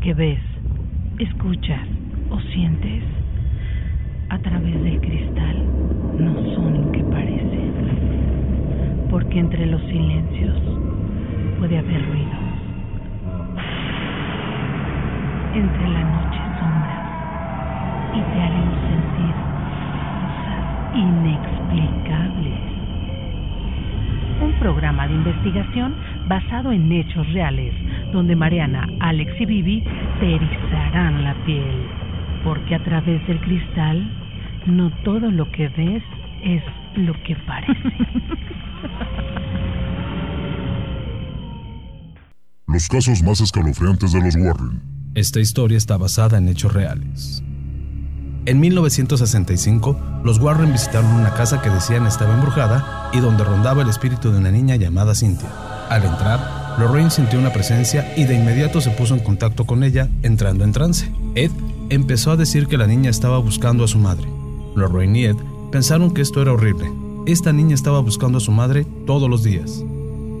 que ves, escuchas o sientes a través del cristal no son lo que parecen, porque entre los silencios puede haber ruidos. Entre la noche sombras y te haremos sentir cosas inexplicables. Programa de investigación basado en hechos reales, donde Mariana, Alex y Vivi te erizarán la piel, porque a través del cristal no todo lo que ves es lo que parece. Los casos más escalofriantes de los Warren. Esta historia está basada en hechos reales. En 1965, los Warren visitaron una casa que decían estaba embrujada y donde rondaba el espíritu de una niña llamada Cynthia. Al entrar, Lorraine sintió una presencia y de inmediato se puso en contacto con ella, entrando en trance. Ed empezó a decir que la niña estaba buscando a su madre. Lorraine y Ed pensaron que esto era horrible. Esta niña estaba buscando a su madre todos los días.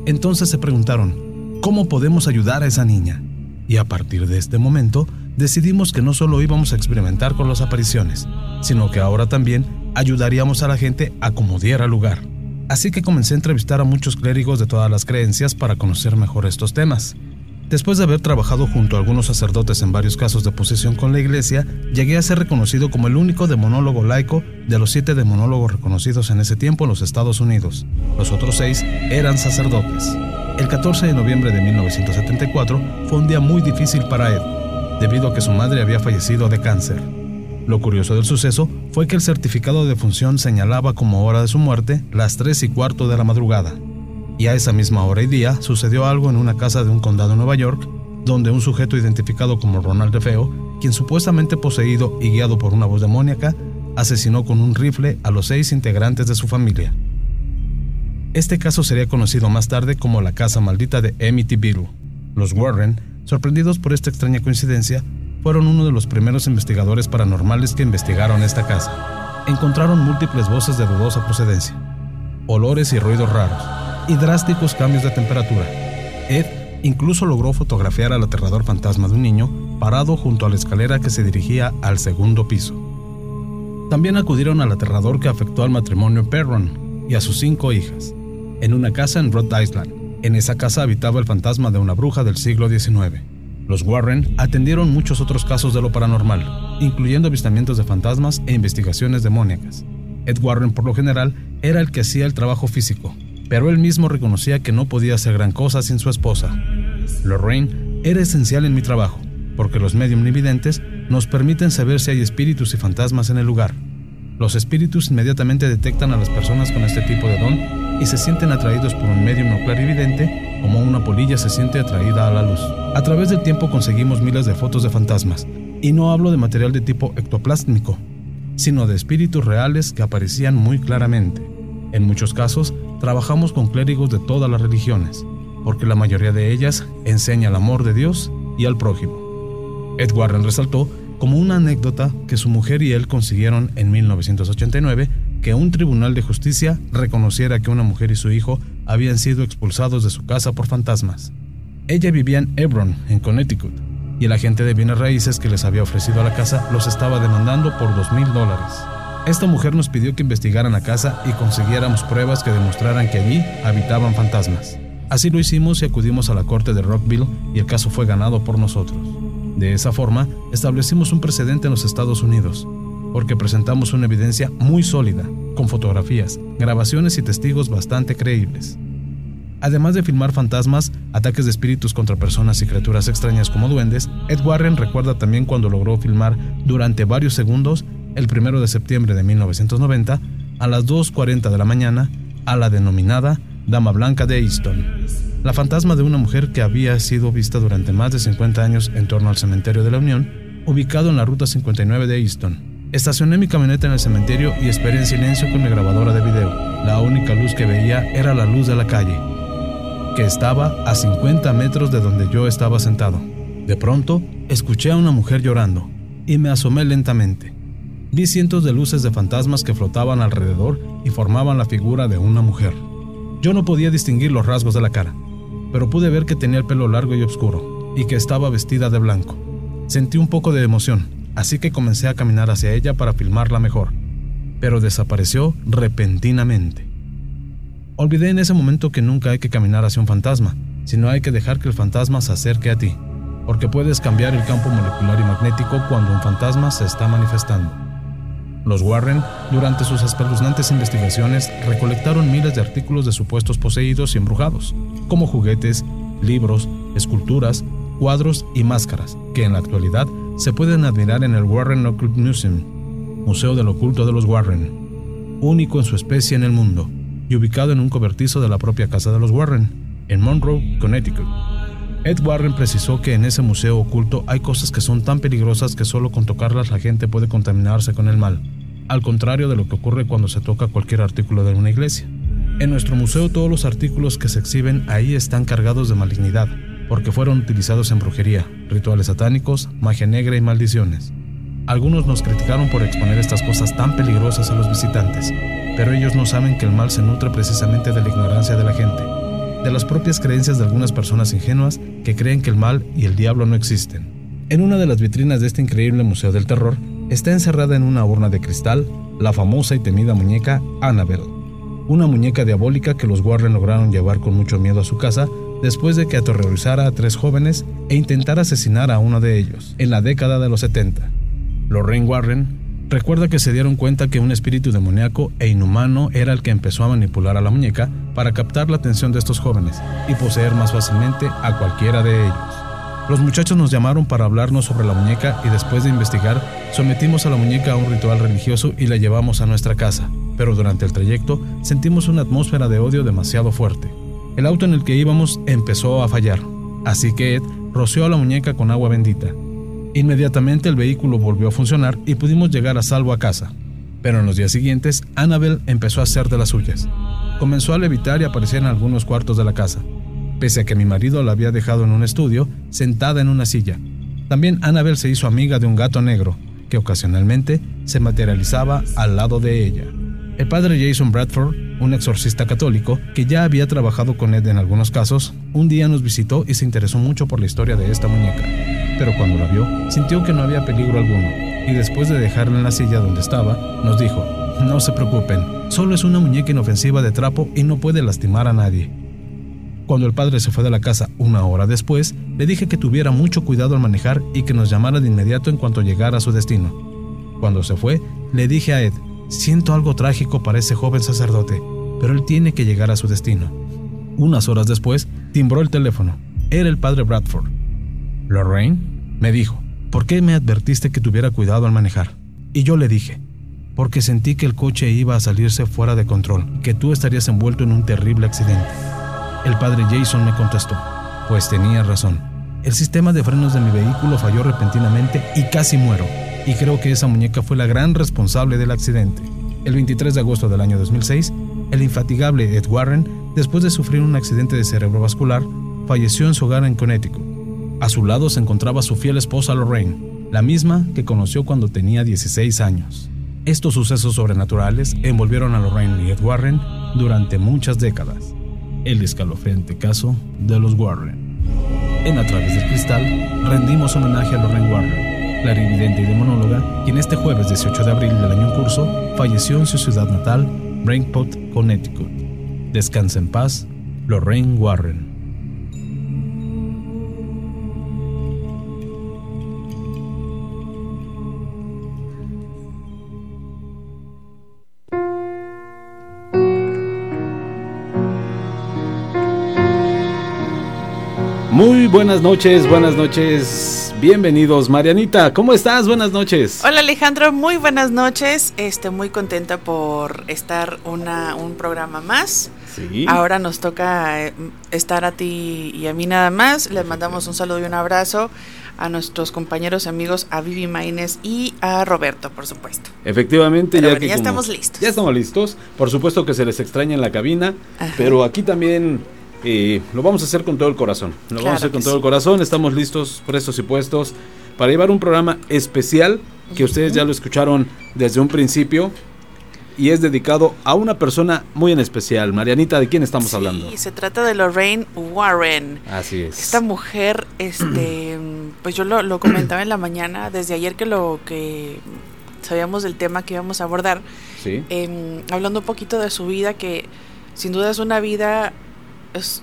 Entonces se preguntaron, ¿Cómo podemos ayudar a esa niña? Y a partir de este momento, decidimos que no solo íbamos a experimentar con las apariciones, sino que ahora también ayudaríamos a la gente a como diera lugar. Así que comencé a entrevistar a muchos clérigos de todas las creencias para conocer mejor estos temas. Después de haber trabajado junto a algunos sacerdotes en varios casos de posesión con la iglesia, llegué a ser reconocido como el único demonólogo laico de los siete demonólogos reconocidos en ese tiempo en los Estados Unidos. Los otros seis eran sacerdotes. El 14 de noviembre de 1974 fue un día muy difícil para Ed, debido a que su madre había fallecido de cáncer. Lo curioso del suceso fue que el certificado de función señalaba como hora de su muerte las 3 y cuarto de la madrugada. Y a esa misma hora y día sucedió algo en una casa de un condado de Nueva York, donde un sujeto identificado como Ronald DeFeo, quien supuestamente poseído y guiado por una voz demoníaca, asesinó con un rifle a los seis integrantes de su familia. Este caso sería conocido más tarde como la casa maldita de Amityville. Los Warren, sorprendidos por esta extraña coincidencia, fueron uno de los primeros investigadores paranormales que investigaron esta casa. Encontraron múltiples voces de dudosa procedencia, olores y ruidos raros, y drásticos cambios de temperatura. Ed incluso logró fotografiar al aterrador fantasma de un niño parado junto a la escalera que se dirigía al segundo piso. También acudieron al aterrador que afectó al matrimonio Perron y a sus cinco hijas en una casa en Rhode Island. En esa casa habitaba el fantasma de una bruja del siglo XIX. Los Warren atendieron muchos otros casos de lo paranormal, incluyendo avistamientos de fantasmas e investigaciones demoníacas. Ed Warren, por lo general, era el que hacía el trabajo físico, pero él mismo reconocía que no podía hacer gran cosa sin su esposa. Lorraine era esencial en mi trabajo, porque los medium evidentes nos permiten saber si hay espíritus y fantasmas en el lugar. Los espíritus inmediatamente detectan a las personas con este tipo de don y se sienten atraídos por un medium no clarividente, como una polilla se siente atraída a la luz. A través del tiempo conseguimos miles de fotos de fantasmas, y no hablo de material de tipo ectoplásmico, sino de espíritus reales que aparecían muy claramente. En muchos casos, trabajamos con clérigos de todas las religiones, porque la mayoría de ellas enseña el amor de Dios y al prójimo. Ed Warren resaltó como una anécdota que su mujer y él consiguieron en 1989 que un tribunal de justicia reconociera que una mujer y su hijo habían sido expulsados de su casa por fantasmas. Ella vivía en Hebron, en Connecticut, y el agente de bienes raíces que les había ofrecido la casa los estaba demandando por dos mil dólares. Esta mujer nos pidió que investigaran la casa y consiguiéramos pruebas que demostraran que allí habitaban fantasmas. Así lo hicimos y acudimos a la corte de Rockville y el caso fue ganado por nosotros. De esa forma, establecimos un precedente en los Estados Unidos, porque presentamos una evidencia muy sólida, con fotografías, grabaciones y testigos bastante creíbles. Además de filmar fantasmas, ataques de espíritus contra personas y criaturas extrañas como duendes, Ed Warren recuerda también cuando logró filmar durante varios segundos, el 1 de septiembre de 1990, a las 2.40 de la mañana, a la denominada Dama Blanca de Easton, la fantasma de una mujer que había sido vista durante más de 50 años en torno al cementerio de la Unión, ubicado en la Ruta 59 de Easton. Estacioné mi camioneta en el cementerio y esperé en silencio con mi grabadora de video. La única luz que veía era la luz de la calle, que estaba a 50 metros de donde yo estaba sentado. De pronto, escuché a una mujer llorando y me asomé lentamente. Vi cientos de luces de fantasmas que flotaban alrededor y formaban la figura de una mujer. Yo no podía distinguir los rasgos de la cara, pero pude ver que tenía el pelo largo y oscuro, y que estaba vestida de blanco. Sentí un poco de emoción, así que comencé a caminar hacia ella para filmarla mejor, pero desapareció repentinamente. Olvidé en ese momento que nunca hay que caminar hacia un fantasma, sino hay que dejar que el fantasma se acerque a ti, porque puedes cambiar el campo molecular y magnético cuando un fantasma se está manifestando. Los Warren, durante sus espeluznantes investigaciones, recolectaron miles de artículos de supuestos poseídos y embrujados, como juguetes, libros, esculturas, cuadros y máscaras, que en la actualidad se pueden admirar en el Warren Occult Museum, Museo del Oculto de los Warren, único en su especie en el mundo, y ubicado en un cobertizo de la propia casa de los Warren, en Monroe, Connecticut. Ed Warren precisó que en ese museo oculto hay cosas que son tan peligrosas que solo con tocarlas la gente puede contaminarse con el mal, al contrario de lo que ocurre cuando se toca cualquier artículo de una iglesia. En nuestro museo todos los artículos que se exhiben ahí están cargados de malignidad, porque fueron utilizados en brujería, rituales satánicos, magia negra y maldiciones. Algunos nos criticaron por exponer estas cosas tan peligrosas a los visitantes, pero ellos no saben que el mal se nutre precisamente de la ignorancia de la gente de las propias creencias de algunas personas ingenuas que creen que el mal y el diablo no existen. En una de las vitrinas de este increíble Museo del Terror está encerrada en una urna de cristal la famosa y temida muñeca Annabelle, una muñeca diabólica que los Warren lograron llevar con mucho miedo a su casa después de que aterrorizara a tres jóvenes e intentara asesinar a uno de ellos en la década de los 70. Lorraine Warren Recuerda que se dieron cuenta que un espíritu demoníaco e inhumano era el que empezó a manipular a la muñeca para captar la atención de estos jóvenes y poseer más fácilmente a cualquiera de ellos. Los muchachos nos llamaron para hablarnos sobre la muñeca y después de investigar, sometimos a la muñeca a un ritual religioso y la llevamos a nuestra casa, pero durante el trayecto sentimos una atmósfera de odio demasiado fuerte. El auto en el que íbamos empezó a fallar, así que Ed roció a la muñeca con agua bendita Inmediatamente el vehículo volvió a funcionar y pudimos llegar a salvo a casa. Pero en los días siguientes, Annabel empezó a hacer de las suyas. Comenzó a levitar y aparecer en algunos cuartos de la casa, pese a que mi marido la había dejado en un estudio, sentada en una silla. También Annabel se hizo amiga de un gato negro, que ocasionalmente se materializaba al lado de ella. El padre Jason Bradford, un exorcista católico que ya había trabajado con Ed en algunos casos, un día nos visitó y se interesó mucho por la historia de esta muñeca pero cuando la vio, sintió que no había peligro alguno, y después de dejarla en la silla donde estaba, nos dijo, no se preocupen, solo es una muñeca inofensiva de trapo y no puede lastimar a nadie. Cuando el padre se fue de la casa una hora después, le dije que tuviera mucho cuidado al manejar y que nos llamara de inmediato en cuanto llegara a su destino. Cuando se fue, le dije a Ed, siento algo trágico para ese joven sacerdote, pero él tiene que llegar a su destino. Unas horas después, timbró el teléfono. Era el padre Bradford. Lorraine, me dijo, ¿por qué me advertiste que tuviera cuidado al manejar? Y yo le dije, porque sentí que el coche iba a salirse fuera de control, que tú estarías envuelto en un terrible accidente. El padre Jason me contestó, pues tenía razón. El sistema de frenos de mi vehículo falló repentinamente y casi muero, y creo que esa muñeca fue la gran responsable del accidente. El 23 de agosto del año 2006, el infatigable Ed Warren, después de sufrir un accidente de cerebrovascular, falleció en su hogar en Connecticut. A su lado se encontraba su fiel esposa Lorraine, la misma que conoció cuando tenía 16 años. Estos sucesos sobrenaturales envolvieron a Lorraine y Ed Warren durante muchas décadas. El escalofriante caso de los Warren. En A través del cristal, rendimos homenaje a Lorraine Warren, la evidente y demonóloga, quien este jueves 18 de abril del año en curso falleció en su ciudad natal, Brainport, Connecticut. Descansa en paz, Lorraine Warren. Muy buenas noches, buenas noches. Bienvenidos, Marianita. ¿Cómo estás? Buenas noches. Hola, Alejandro. Muy buenas noches. Estoy muy contenta por estar una, un programa más. Sí. Ahora nos toca eh, estar a ti y a mí nada más. Les mandamos un saludo y un abrazo a nuestros compañeros amigos, a Vivi Maines y a Roberto, por supuesto. Efectivamente, ya, ya estamos listos. Ya estamos listos. Por supuesto que se les extraña en la cabina, pero aquí también y lo vamos a hacer con todo el corazón. Lo vamos a hacer con todo el corazón. Estamos listos, prestos y puestos para llevar un programa especial que ustedes ya lo escucharon desde un principio. y es dedicado a una persona muy en especial. Marianita, ¿de quién estamos sí, hablando? se trata de Lorraine Warren. Así es. Esta mujer, este, pues yo lo, lo comentaba en la mañana, desde ayer que lo que sabíamos del tema que íbamos a abordar, Sí. em, hablando un poquito de su vida, que sin duda es una vida es,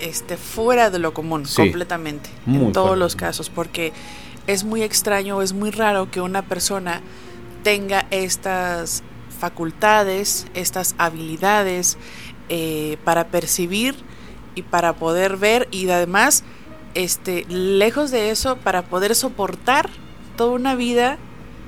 este, fuera de lo común, Sí, completamente, en todos los casos, porque es muy extraño, es muy raro que una persona tenga estas facultades, estas habilidades eh, para percibir y para poder ver y además, este, lejos de eso, para poder soportar toda una vida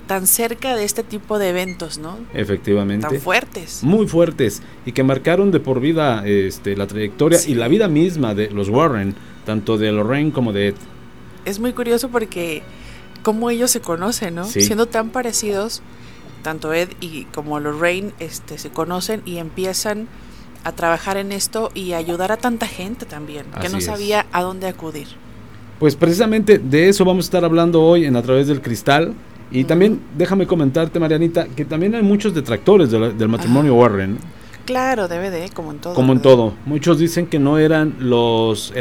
tan cerca de este tipo de eventos, ¿no? Efectivamente. Tan fuertes. muy fuertes y que marcaron de por vida este, la trayectoria Sí. y la vida misma de los Warren, tanto de Lorraine como de Ed. Es muy curioso porque cómo ellos se conocen, ¿no? Sí. Siendo tan parecidos, tanto Ed y como Lorraine este, se conocen y empiezan a trabajar en esto y ayudar a tanta gente también, que no es. sabía a dónde acudir. Pues precisamente de eso vamos a estar hablando hoy en A través del cristal. Y también déjame comentarte, Marianita, que también hay muchos detractores de la- del matrimonio Warren, Claro, debe de, como en todo. como en todo. Muchos dicen que no eran los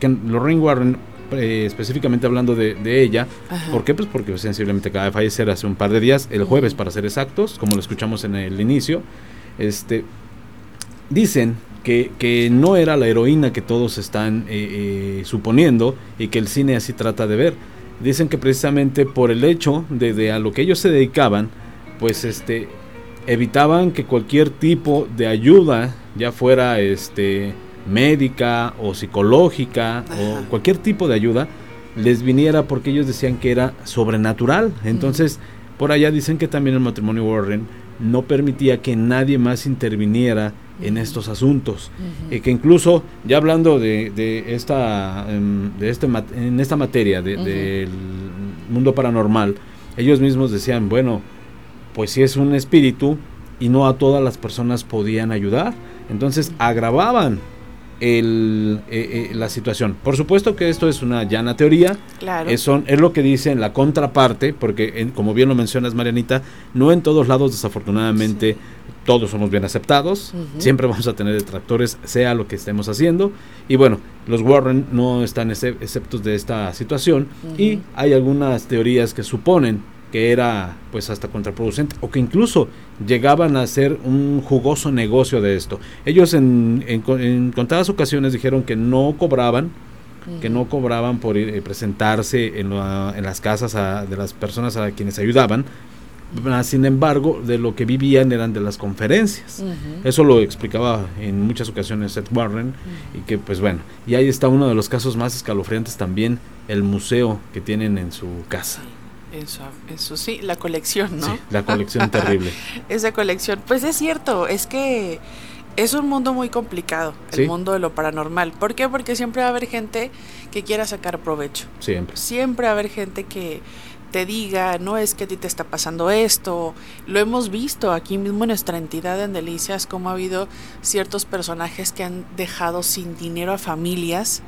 que Lorraine Warren, eh, específicamente hablando de, de ella. Ajá. ¿Por qué? Pues porque sensiblemente acaba de fallecer hace un par de días, el jueves para ser exactos, como lo escuchamos en el inicio. Este, dicen que, que no era la heroína que todos están eh, eh, suponiendo y que el cine así trata de ver. Dicen que precisamente por el hecho de, de a lo que ellos se dedicaban, pues este evitaban que cualquier tipo de ayuda, ya fuera este médica o psicológica Ajá. o cualquier tipo de ayuda, les viniera porque ellos decían que era sobrenatural. Entonces, por allá dicen que también el matrimonio Warren no permitía que nadie más interviniera en estos asuntos. Ujú. Y que incluso, ya hablando de, de esta, em, de este, en esta materia de- del mundo paranormal, ellos mismos decían, bueno, pues si es un espíritu y no a todas las personas podían ayudar, entonces agravaban el, eh, eh, la situación. Por supuesto que esto es una llana teoría, Claro. es, son- es lo que dice en la contraparte, porque en- como bien lo mencionas Marianita, no en todos lados desafortunadamente todos somos bien aceptados, siempre vamos a tener detractores, sea lo que estemos haciendo, y bueno, los Warren no están excep- exceptos de esta situación, y hay algunas teorías que suponen que era pues hasta contraproducente o que incluso llegaban a hacer un jugoso negocio de esto. Ellos en, en en contadas ocasiones dijeron que no cobraban, que no cobraban por ir, eh, presentarse en, la- en las casas a- de las personas a quienes ayudaban. Sin embargo, de lo que vivían eran de las conferencias. Eso lo explicaba en muchas ocasiones Seth Warren y que pues bueno, y ahí está uno de los casos más escalofriantes también, el museo que tienen en su casa. Eso, eso sí, la colección, ¿no? Sí, la colección terrible. Esa colección. Pues es cierto, es que es un mundo muy complicado, Sí. el mundo de lo paranormal. ¿Por qué? Porque siempre va a haber gente que quiera sacar provecho. Siempre. Siempre va a haber gente que te diga, no es que a ti te está pasando esto. Lo hemos visto aquí mismo en nuestra entidad en Delicias, como ha habido ciertos personajes que han dejado sin dinero a familias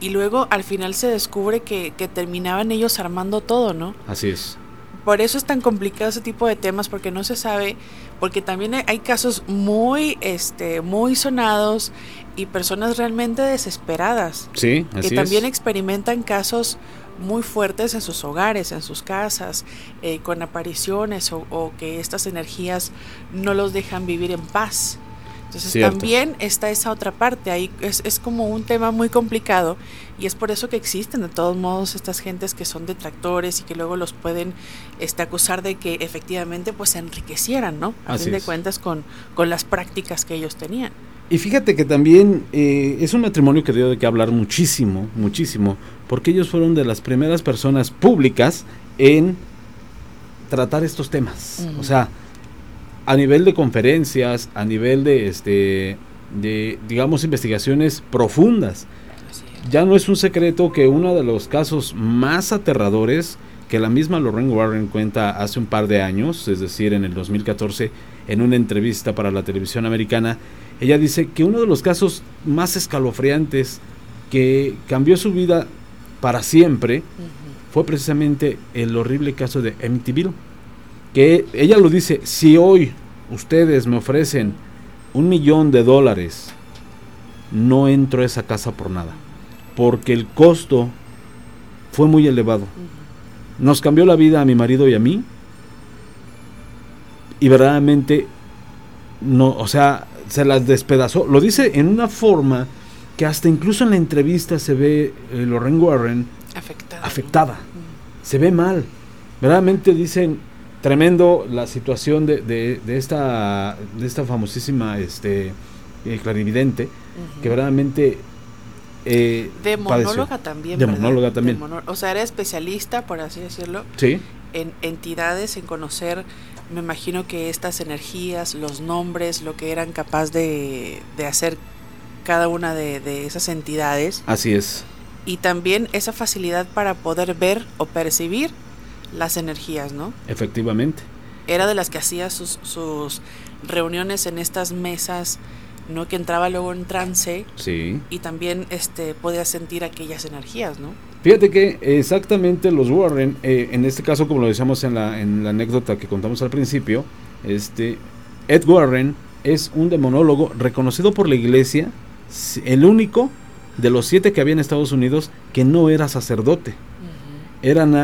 y luego al final se descubre que, que terminaban ellos armando todo, ¿no? Así es. Por eso es tan complicado ese tipo de temas porque no se sabe, porque también hay- casos muy este muy sonados y personas realmente desesperadas Sí, así que también es. experimentan casos muy fuertes en sus hogares, en sus casas, eh, con apariciones o, o que estas energías no los dejan vivir en paz. Entonces Cierto. también está esa otra parte, ahí es, es como un tema muy complicado y es por eso que existen de todos modos estas gentes que son detractores y que luego los pueden este, acusar de que efectivamente pues se enriquecieran, ¿no? A Así fin de es. cuentas con, con las prácticas que ellos tenían. Y fíjate que también eh, es un matrimonio que dio de qué hablar muchísimo, muchísimo, porque ellos fueron de las primeras personas públicas en tratar estos temas. O sea, a nivel de conferencias, a nivel de, este, de, digamos, investigaciones profundas. Ya no es un secreto que uno de los casos más aterradores que la misma Lorraine Warren cuenta hace un par de años, es decir, en el 2014, en una entrevista para la televisión americana, ella dice que uno de los casos más escalofriantes que cambió su vida para siempre fue precisamente el horrible caso de Amityville. que ella lo dice, si hoy ustedes me ofrecen un millón de dólares, no entro a esa casa por nada, porque el costo fue muy elevado. Nos cambió la vida a mi marido y a mí, y verdaderamente, no, o sea, se las despedazó. Lo dice en una forma que hasta incluso en la entrevista se ve eh, Lorraine Warren afectada. Se ve mal. Verdaderamente dicen, tremendo la situación de, de, esta, de esta famosísima este, eh, clarividente, que verdaderamente... Eh, de monóloga también. De monóloga también. o sea, era especialista, por así decirlo, ¿Sí? en entidades, en conocer, me imagino que estas energías, los nombres, lo que eran capaz de, de hacer cada una de, de esas entidades. Así es. Y también esa facilidad para poder ver o percibir las energías, ¿no? Efectivamente. Era de las que hacía sus, sus reuniones en estas mesas, ¿no? Que entraba luego en trance. Sí. Y también este, podía sentir aquellas energías, ¿no? Fíjate que exactamente los Warren, eh, en este caso como lo decíamos en la, en la anécdota que contamos al principio, este, Ed Warren es un demonólogo reconocido por la iglesia, el único de los siete que había en Estados Unidos que no era sacerdote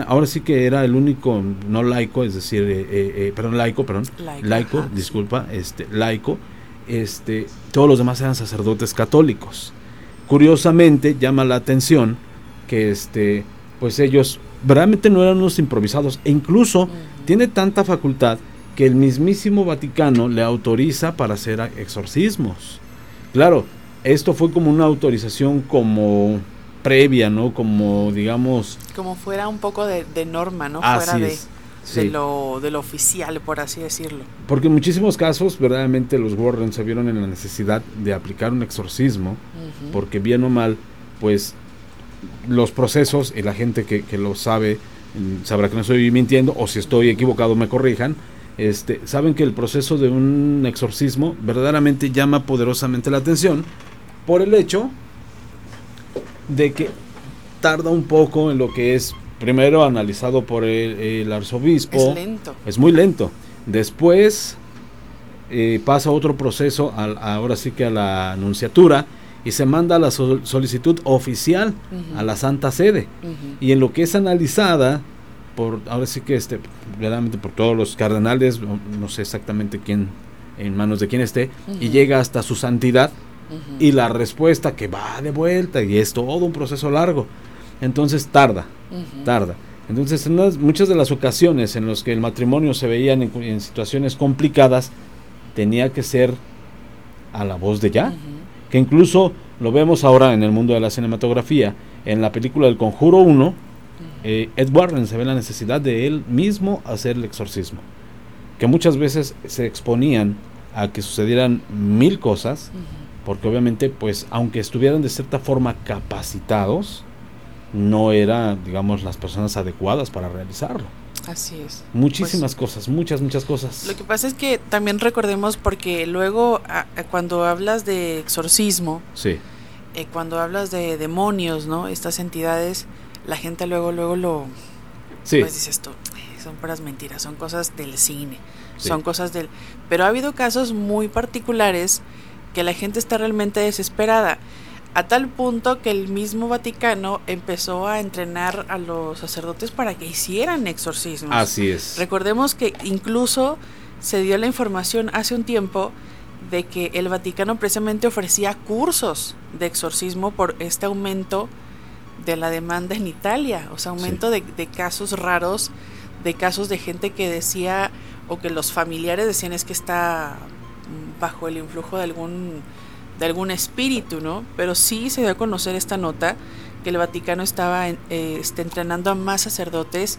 ahora sí que era el único no laico, es decir, eh, eh, eh perdón, laico, perdón, laico, disculpa, este, laico, este, todos los demás eran sacerdotes católicos. Curiosamente llama la atención que este, pues ellos realmente no eran unos improvisados e incluso tiene tanta facultad que el mismísimo Vaticano le autoriza para hacer exorcismos. Claro, esto fue como una autorización como previa, ¿no? Como, digamos... Como fuera un poco de, norma, ¿no? fuera de, de, lo, de lo oficial, por así decirlo. Porque en muchísimos casos, verdaderamente, los Warren se vieron en la necesidad de aplicar un exorcismo, porque bien o mal, pues los procesos, y la gente que, que lo sabe, mm, sabrá que no estoy mintiendo, o si estoy equivocado me corrijan, este, saben que el proceso de un exorcismo verdaderamente llama poderosamente la atención por el hecho de que tarda un poco en lo que es primero analizado por el, arzobispo. Es lento. Es muy lento. Después eh, pasa otro proceso, ahora sí que a la anunciatura, y se manda la solicitud oficial a la Santa Sede. Y en lo que es analizada, por ahora sí que este, verdaderamente por todos los cardenales, no, sé exactamente quién, en manos de quién esté, y llega hasta su santidad, y la respuesta que va de vuelta y es todo un proceso largo. Entonces tarda, tarda. Entonces en muchas de las ocasiones en las que el matrimonio se veía en, situaciones complicadas, tenía que ser a la voz de ya. Que incluso lo vemos ahora en el mundo de la cinematografía. En la película El Conjuro 1, eh, Ed Warren se ve la necesidad de él mismo hacer el exorcismo. Que muchas veces se exponían a que sucedieran mil cosas porque obviamente pues aunque estuvieran de cierta forma capacitados, no eran, digamos, las personas adecuadas para realizarlo. Así es. Muchísimas pues, cosas, muchas, muchas cosas. Lo que pasa es que también recordemos porque luego cuando hablas de exorcismo, sí. Eh, cuando hablas de demonios, ¿no? Estas entidades, la gente luego, luego lo... Sí. Pues dices tú, son puras mentiras, son cosas del cine, son cosas del... Pero ha habido casos muy particulares que la gente está realmente desesperada, a tal punto que el mismo Vaticano empezó a entrenar a los sacerdotes para que hicieran exorcismos. Así es. Recordemos que incluso se dio la información hace un tiempo de que el Vaticano precisamente ofrecía cursos de exorcismo por este aumento de la demanda en Italia, o sea, aumento de, de, casos raros, de casos de gente que decía o que los familiares decían es que está bajo el influjo de algún, de algún espíritu, ¿no? Pero sí se dio a conocer esta nota que el Vaticano estaba eh, este, entrenando a más sacerdotes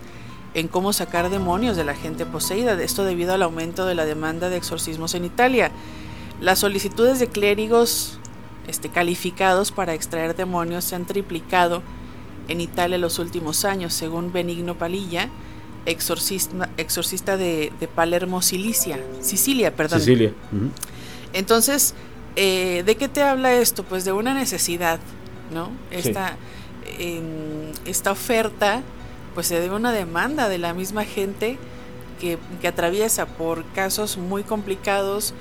en cómo sacar demonios de la gente poseída, esto debido al aumento de la demanda de exorcismos en Italia. Las solicitudes de clérigos este, calificados para extraer demonios se han triplicado en Italia en los últimos años, según Benigno Palilla, exorcista, exorcista de, Palermo, Sicilia, Sicilia, perdón. Sicilia. Entonces, eh, ¿de qué te habla esto? Pues de una necesidad, ¿no? Esta, esta oferta, pues se debe a una demanda de la misma gente que, atraviesa por casos muy complicados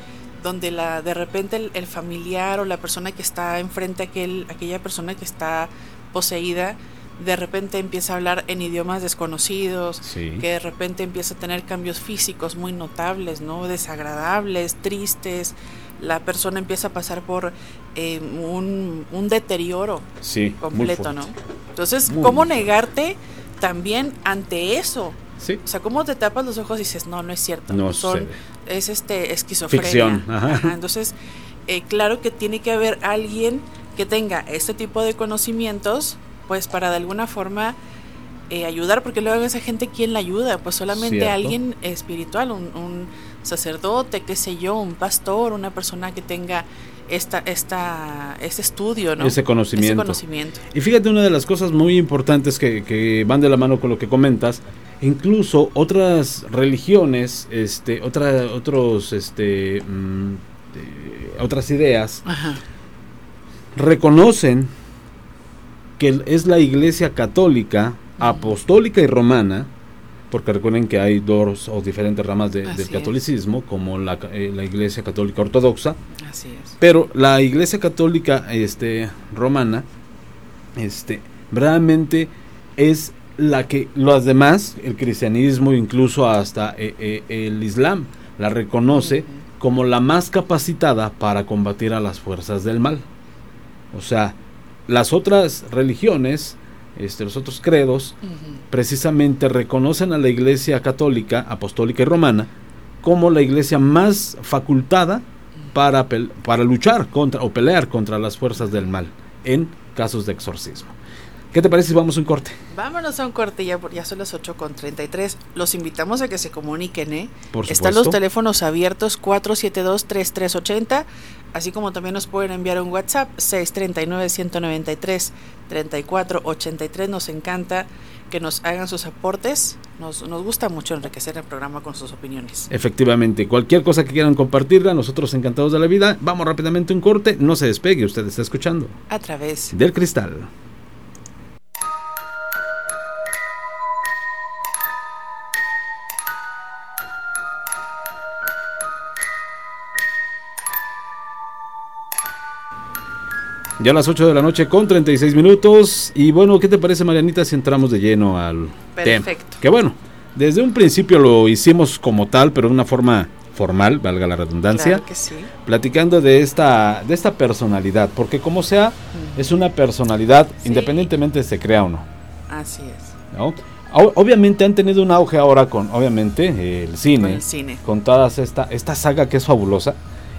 donde la, de repente el, familiar o la persona que está enfrente a aquel, aquella persona que está poseída, de repente empieza a hablar en idiomas desconocidos, que de repente empieza a tener cambios físicos muy notables, ¿no? Desagradables, tristes. La persona empieza a pasar por eh, un, deterioro completo, ¿no? Entonces, ¿cómo negarte también ante eso? Sí. O sea, ¿cómo te tapas los ojos y dices, no, no es cierto? No Son, es este esquizofrenia. Entonces, eh, claro que tiene que haber alguien que tenga este tipo de conocimientos pues para de alguna forma eh, ayudar, porque luego esa gente, ¿quién la ayuda? Pues solamente alguien espiritual, un, sacerdote, qué sé yo, un pastor, una persona que tenga esta, esta, ese estudio, ¿no? Ese conocimiento. conocimiento. Y fíjate una de las cosas muy importantes que, que, van de la mano con lo que comentas, incluso otras religiones, este, otra, otros, este, mm, otras ideas, reconocen que es la Iglesia Católica, Apostólica y Romana, porque recuerden que hay dos o diferentes ramas del catolicismo, como la, eh, la, Iglesia Católica Ortodoxa. Pero la Iglesia Católica este, Romana, este, realmente es la que los demás, el cristianismo, incluso hasta eh, eh, el Islam, la reconoce como la más capacitada para combatir a las fuerzas del mal. O sea, las otras religiones, este, los otros credos, precisamente reconocen a la Iglesia católica, apostólica y romana como la iglesia más facultada para, para luchar contra o pelear contra las fuerzas del mal en casos de exorcismo. ¿Qué te parece si vamos a un corte? Vámonos a un corte, ya, ya son las 8 con 33. Los invitamos a que se comuniquen, ¿eh? Por Están los teléfonos abiertos 472-3380, así como también nos pueden enviar un WhatsApp 639-193-3483. Nos encanta que nos hagan sus aportes. Nos, nos gusta mucho enriquecer el programa con sus opiniones. Efectivamente, cualquier cosa que quieran compartirla, nosotros encantados de la vida. Vamos rápidamente a un corte, no se despegue, usted está escuchando. A través del cristal. Ya a las 8 de la noche con 36 minutos. Y bueno, ¿qué te parece, Marianita, si entramos de lleno al Perfecto. tema? Que bueno, desde un principio lo hicimos como tal, pero de una forma formal, valga la redundancia, que sí. platicando de esta, de esta personalidad, porque como sea, es una personalidad independientemente se crea o no. Así es. ¿no? Obviamente han tenido un auge ahora con, obviamente, el cine, con, el cine. con toda esta, esta saga que es fabulosa.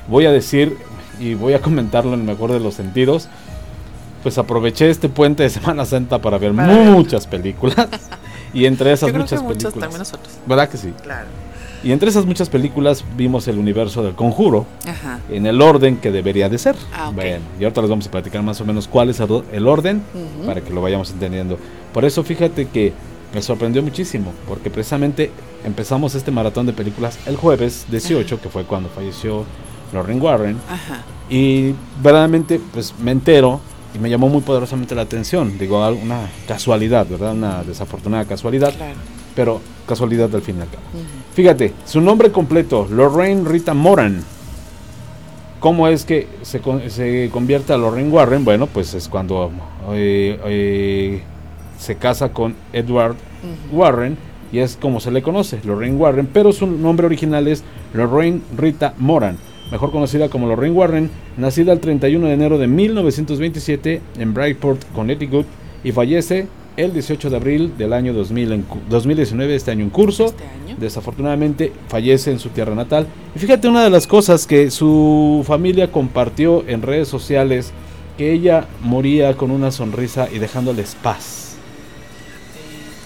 Voy a decir, y voy a comentarlo en el mejor de los sentidos, pues aproveché este puente de Semana Santa para ver muchas películas. y entre esas muchas películas. ¿Verdad que sí? Claro. Y entre esas muchas películas vimos el universo del conjuro en el orden que debería de ser. Ah, bueno, y ahorita les vamos a platicar más o menos cuál es el orden para que lo vayamos entendiendo. Por eso fíjate que me sorprendió muchísimo, porque precisamente empezamos este maratón de películas el jueves 18, que fue cuando falleció Lorraine Warren. Ajá. Y verdaderamente, pues me entero y me llamó muy poderosamente la atención. Digo, una casualidad, ¿verdad? Una desafortunada casualidad. Pero casualidad al fin y al cabo. Fíjate, su nombre completo, Lorraine Rita Moran. ¿Cómo es que se, se convierte a Lorraine Warren? Bueno, pues es cuando eh, eh, se casa con Edward Warren y es como se le conoce, Lorraine Warren, pero su nombre original es Lorraine Rita Moran mejor conocida como Lorraine Warren, nacida el 31 de enero de 1927 en Brightport, Connecticut, y fallece el 18 de abril del año 2019, este año en curso. Este Desafortunadamente fallece en su tierra natal. Y fíjate una de las cosas que su familia compartió en redes sociales, que ella moría con una sonrisa y dejándoles paz.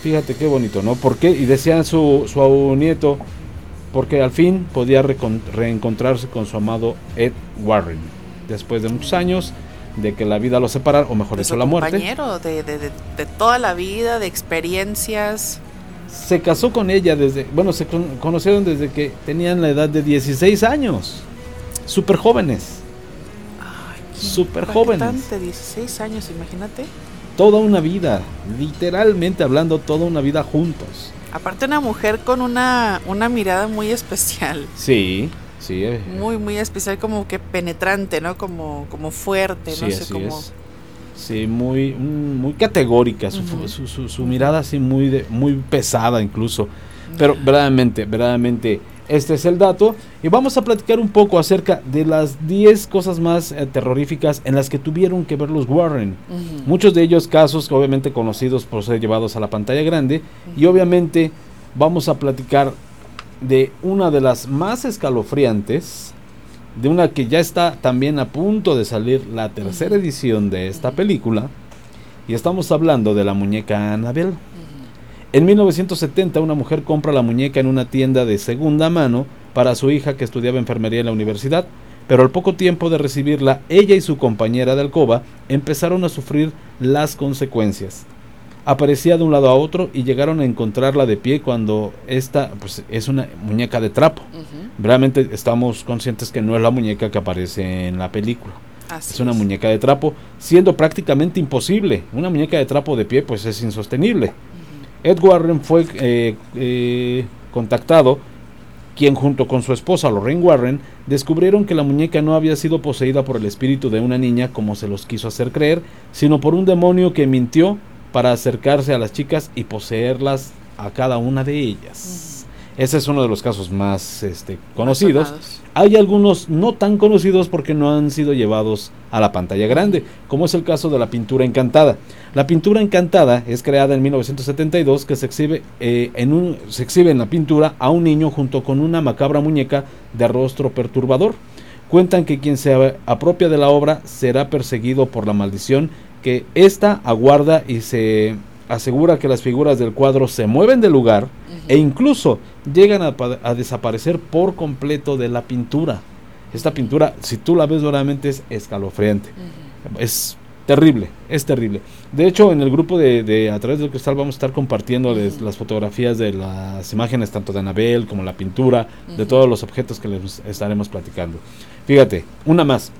Fíjate qué bonito, ¿no? ¿Por qué? Y decían su, su nieto, porque al fin podía reencontrarse con su amado Ed Warren, después de muchos años de que la vida lo separara, o mejor dicho, la muerte. compañero de, de, de, toda la vida, de experiencias. Se casó con ella desde, bueno, se conocieron desde que tenían la edad de 16 años, súper jóvenes. Súper jóvenes. 16 años, imagínate. Toda una vida, literalmente hablando, toda una vida juntos Aparte una mujer con una, una mirada muy especial. Sí, sí. Eh. Muy, muy especial, como que penetrante, ¿no? Como, como fuerte, no sé cómo. Sí, muy, muy categórica, su, su, su, mirada así muy, de, muy pesada incluso. Pero verdaderamente, verdaderamente, este es el dato. Y vamos a platicar un poco acerca de las 10 cosas más eh, terroríficas en las que tuvieron que ver los Warren. Muchos de ellos casos obviamente conocidos por ser llevados a la pantalla grande. Y obviamente vamos a platicar de una de las más escalofriantes. De una que ya está también a punto de salir la tercera edición de esta película. Y estamos hablando de la muñeca Annabelle. En 1970 una mujer compra la muñeca en una tienda de segunda mano para su hija que estudiaba enfermería en la universidad, pero al poco tiempo de recibirla, ella y su compañera de alcoba empezaron a sufrir las consecuencias. Aparecía de un lado a otro y llegaron a encontrarla de pie cuando esta pues, es una muñeca de trapo. Realmente estamos conscientes que no es la muñeca que aparece en la película. es una muñeca de trapo, siendo prácticamente imposible. Una muñeca de trapo de pie pues es insostenible. Ed Warren fue eh, eh, contactado, quien junto con su esposa Lorraine Warren descubrieron que la muñeca no había sido poseída por el espíritu de una niña como se los quiso hacer creer, sino por un demonio que mintió para acercarse a las chicas y poseerlas a cada una de ellas. Ese es uno de los casos más este, conocidos. Hay algunos no tan conocidos porque no han sido llevados a la pantalla grande, como es el caso de la pintura encantada. La pintura encantada es creada en 1972 que se exhibe, eh, en un, se exhibe en la pintura a un niño junto con una macabra muñeca de rostro perturbador. Cuentan que quien se apropia de la obra será perseguido por la maldición que ésta aguarda y se asegura que las figuras del cuadro se mueven del lugar e incluso llegan a, desaparecer por completo de la pintura. Esta pintura, si tú la ves nuevamente, es escalofriante. Es terrible, es terrible. De hecho, en el grupo de, A través del cristal vamos a estar compartiendo las fotografías de las imágenes tanto de Anabel como la pintura, de todos los objetos que les estaremos platicando. Fíjate, una más.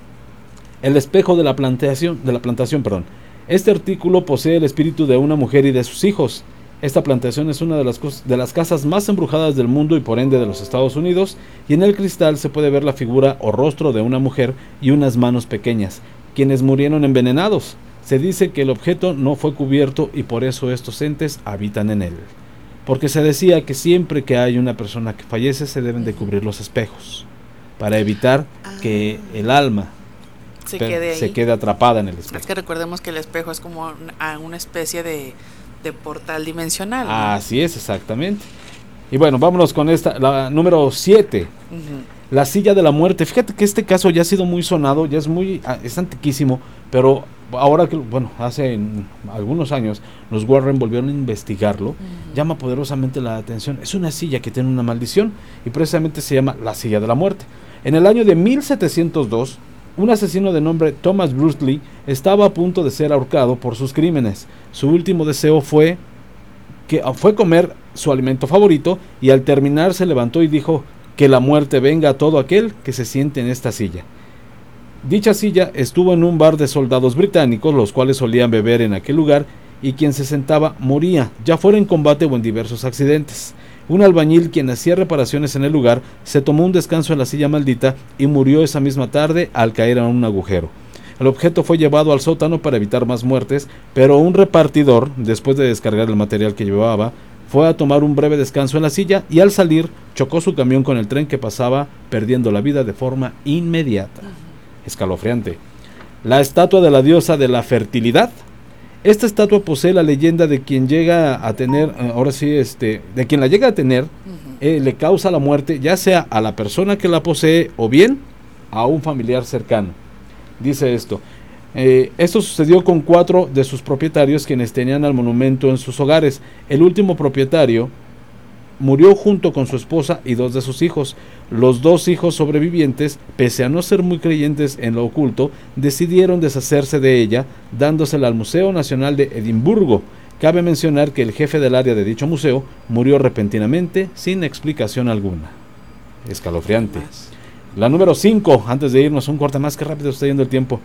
El espejo de la plantación, de la plantación, perdón. Este artículo posee el espíritu de una mujer y de sus hijos. Esta plantación es una de las, de las casas más embrujadas del mundo y por ende de los Estados Unidos, y en el cristal se puede ver la figura o rostro de una mujer y unas manos pequeñas, quienes murieron envenenados. Se dice que el objeto no fue cubierto y por eso estos entes habitan en él. Porque se decía que siempre que hay una persona que fallece se deben de cubrir los espejos, para evitar que ah. el alma se quede, atrapada en el espejo. Es que recordemos que el espejo es como una especie de, portal dimensional. Así es, exactamente. Y bueno, vámonos con esta, la número 7. La silla de la muerte. Fíjate que este caso ya ha sido muy sonado, ya es muy, ah, es antiquísimo, pero ahora que, bueno, hace algunos años los Warren volvieron a investigarlo, llama poderosamente la atención. Es una silla que tiene una maldición y precisamente se llama la silla de la muerte. En el año de 1702, un asesino de nombre Thomas Bruce Lee estaba a punto de ser ahorcado por sus crímenes. Su último deseo fue que ah, fue comer su alimento favorito y al terminar se levantó y dijo que la muerte venga a todo aquel que se siente en esta silla. Dicha silla estuvo en un bar de soldados británicos, los cuales solían beber en aquel lugar, y quien se sentaba moría, ya fuera en combate o en diversos accidentes. Un albañil quien hacía reparaciones en el lugar se tomó un descanso en la silla maldita y murió esa misma tarde al caer en un agujero. El objeto fue llevado al sótano para evitar más muertes, pero un repartidor, después de descargar el material que llevaba, fue a tomar un breve descanso en la silla y al salir chocó su camión con el tren que pasaba, perdiendo la vida de forma inmediata. Escalofriante. La estatua de la diosa de la fertilidad esta estatua posee la leyenda de quien llega a tener, eh, ahora sí, este, de quien la llega a tener, eh, le causa la muerte, ya sea a la persona que la posee o bien a un familiar cercano. Dice esto. Eh, esto sucedió con cuatro de sus propietarios quienes tenían al monumento en sus hogares. El último propietario murió junto con su esposa y dos de sus hijos. Los dos hijos sobrevivientes, pese a no ser muy creyentes en lo oculto, decidieron deshacerse de ella, dándosela al Museo Nacional de Edimburgo. Cabe mencionar que el jefe del área de dicho museo murió repentinamente sin explicación alguna. Escalofriante. La número 5, antes de irnos un corte más, que rápido está yendo el tiempo.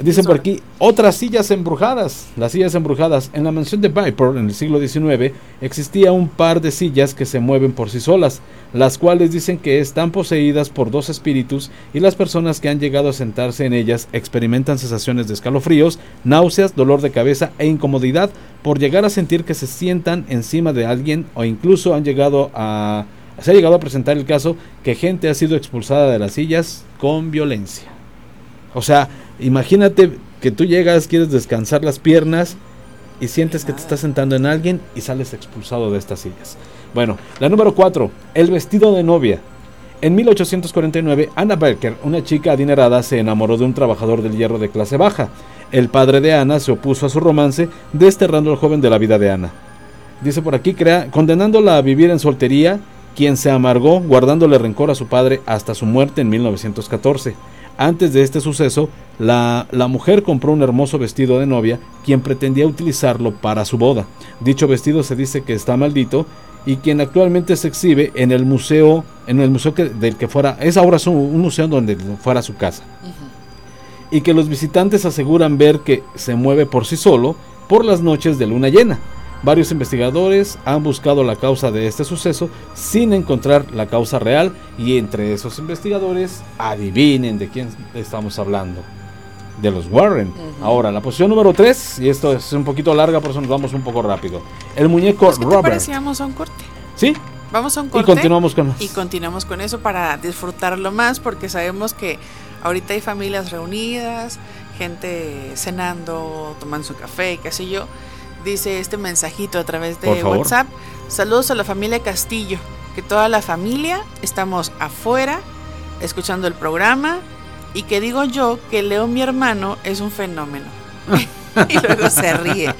Dicen por aquí, otras sillas embrujadas. Las sillas embrujadas. En la mansión de Viper, en el siglo XIX, existía un par de sillas que se mueven por sí solas, las cuales dicen que están poseídas por dos espíritus y las personas que han llegado a sentarse en ellas experimentan sensaciones de escalofríos, náuseas, dolor de cabeza e incomodidad por llegar a sentir que se sientan encima de alguien o incluso han llegado a... Se ha llegado a presentar el caso que gente ha sido expulsada de las sillas con violencia. O sea, imagínate que tú llegas, quieres descansar las piernas y sientes que te estás sentando en alguien y sales expulsado de estas sillas. Bueno, la número 4, el vestido de novia. En 1849, Anna Becker, una chica adinerada, se enamoró de un trabajador del hierro de clase baja. El padre de Ana se opuso a su romance, desterrando al joven de la vida de Ana. Dice por aquí, crea, condenándola a vivir en soltería, quien se amargó guardándole rencor a su padre hasta su muerte en 1914. Antes de este suceso, la, la, mujer compró un hermoso vestido de novia, quien pretendía utilizarlo para su boda. Dicho vestido se dice que está maldito y quien actualmente se exhibe en el museo, en el museo que, del que fuera, es ahora un museo donde fuera su casa. Y que los visitantes aseguran ver que se mueve por sí solo por las noches de luna llena. Varios investigadores han buscado la causa de este suceso sin encontrar la causa real y entre esos investigadores adivinen de quién estamos hablando. De los Warren. Ahora, la posición número 3, y esto es un poquito larga, por eso nos vamos un poco rápido. El muñeco pues, ¿qué Robert. Te vamos a un corte. ¿Sí? Vamos a un corte. Y continuamos con. Y continuamos con eso para disfrutarlo más, porque sabemos que ahorita hay familias reunidas, gente cenando, tomando su café, qué sé yo dice este mensajito a través de WhatsApp. Saludos a la familia Castillo, que toda la familia estamos afuera escuchando el programa y que digo yo que Leo mi hermano es un fenómeno. y luego se ríe.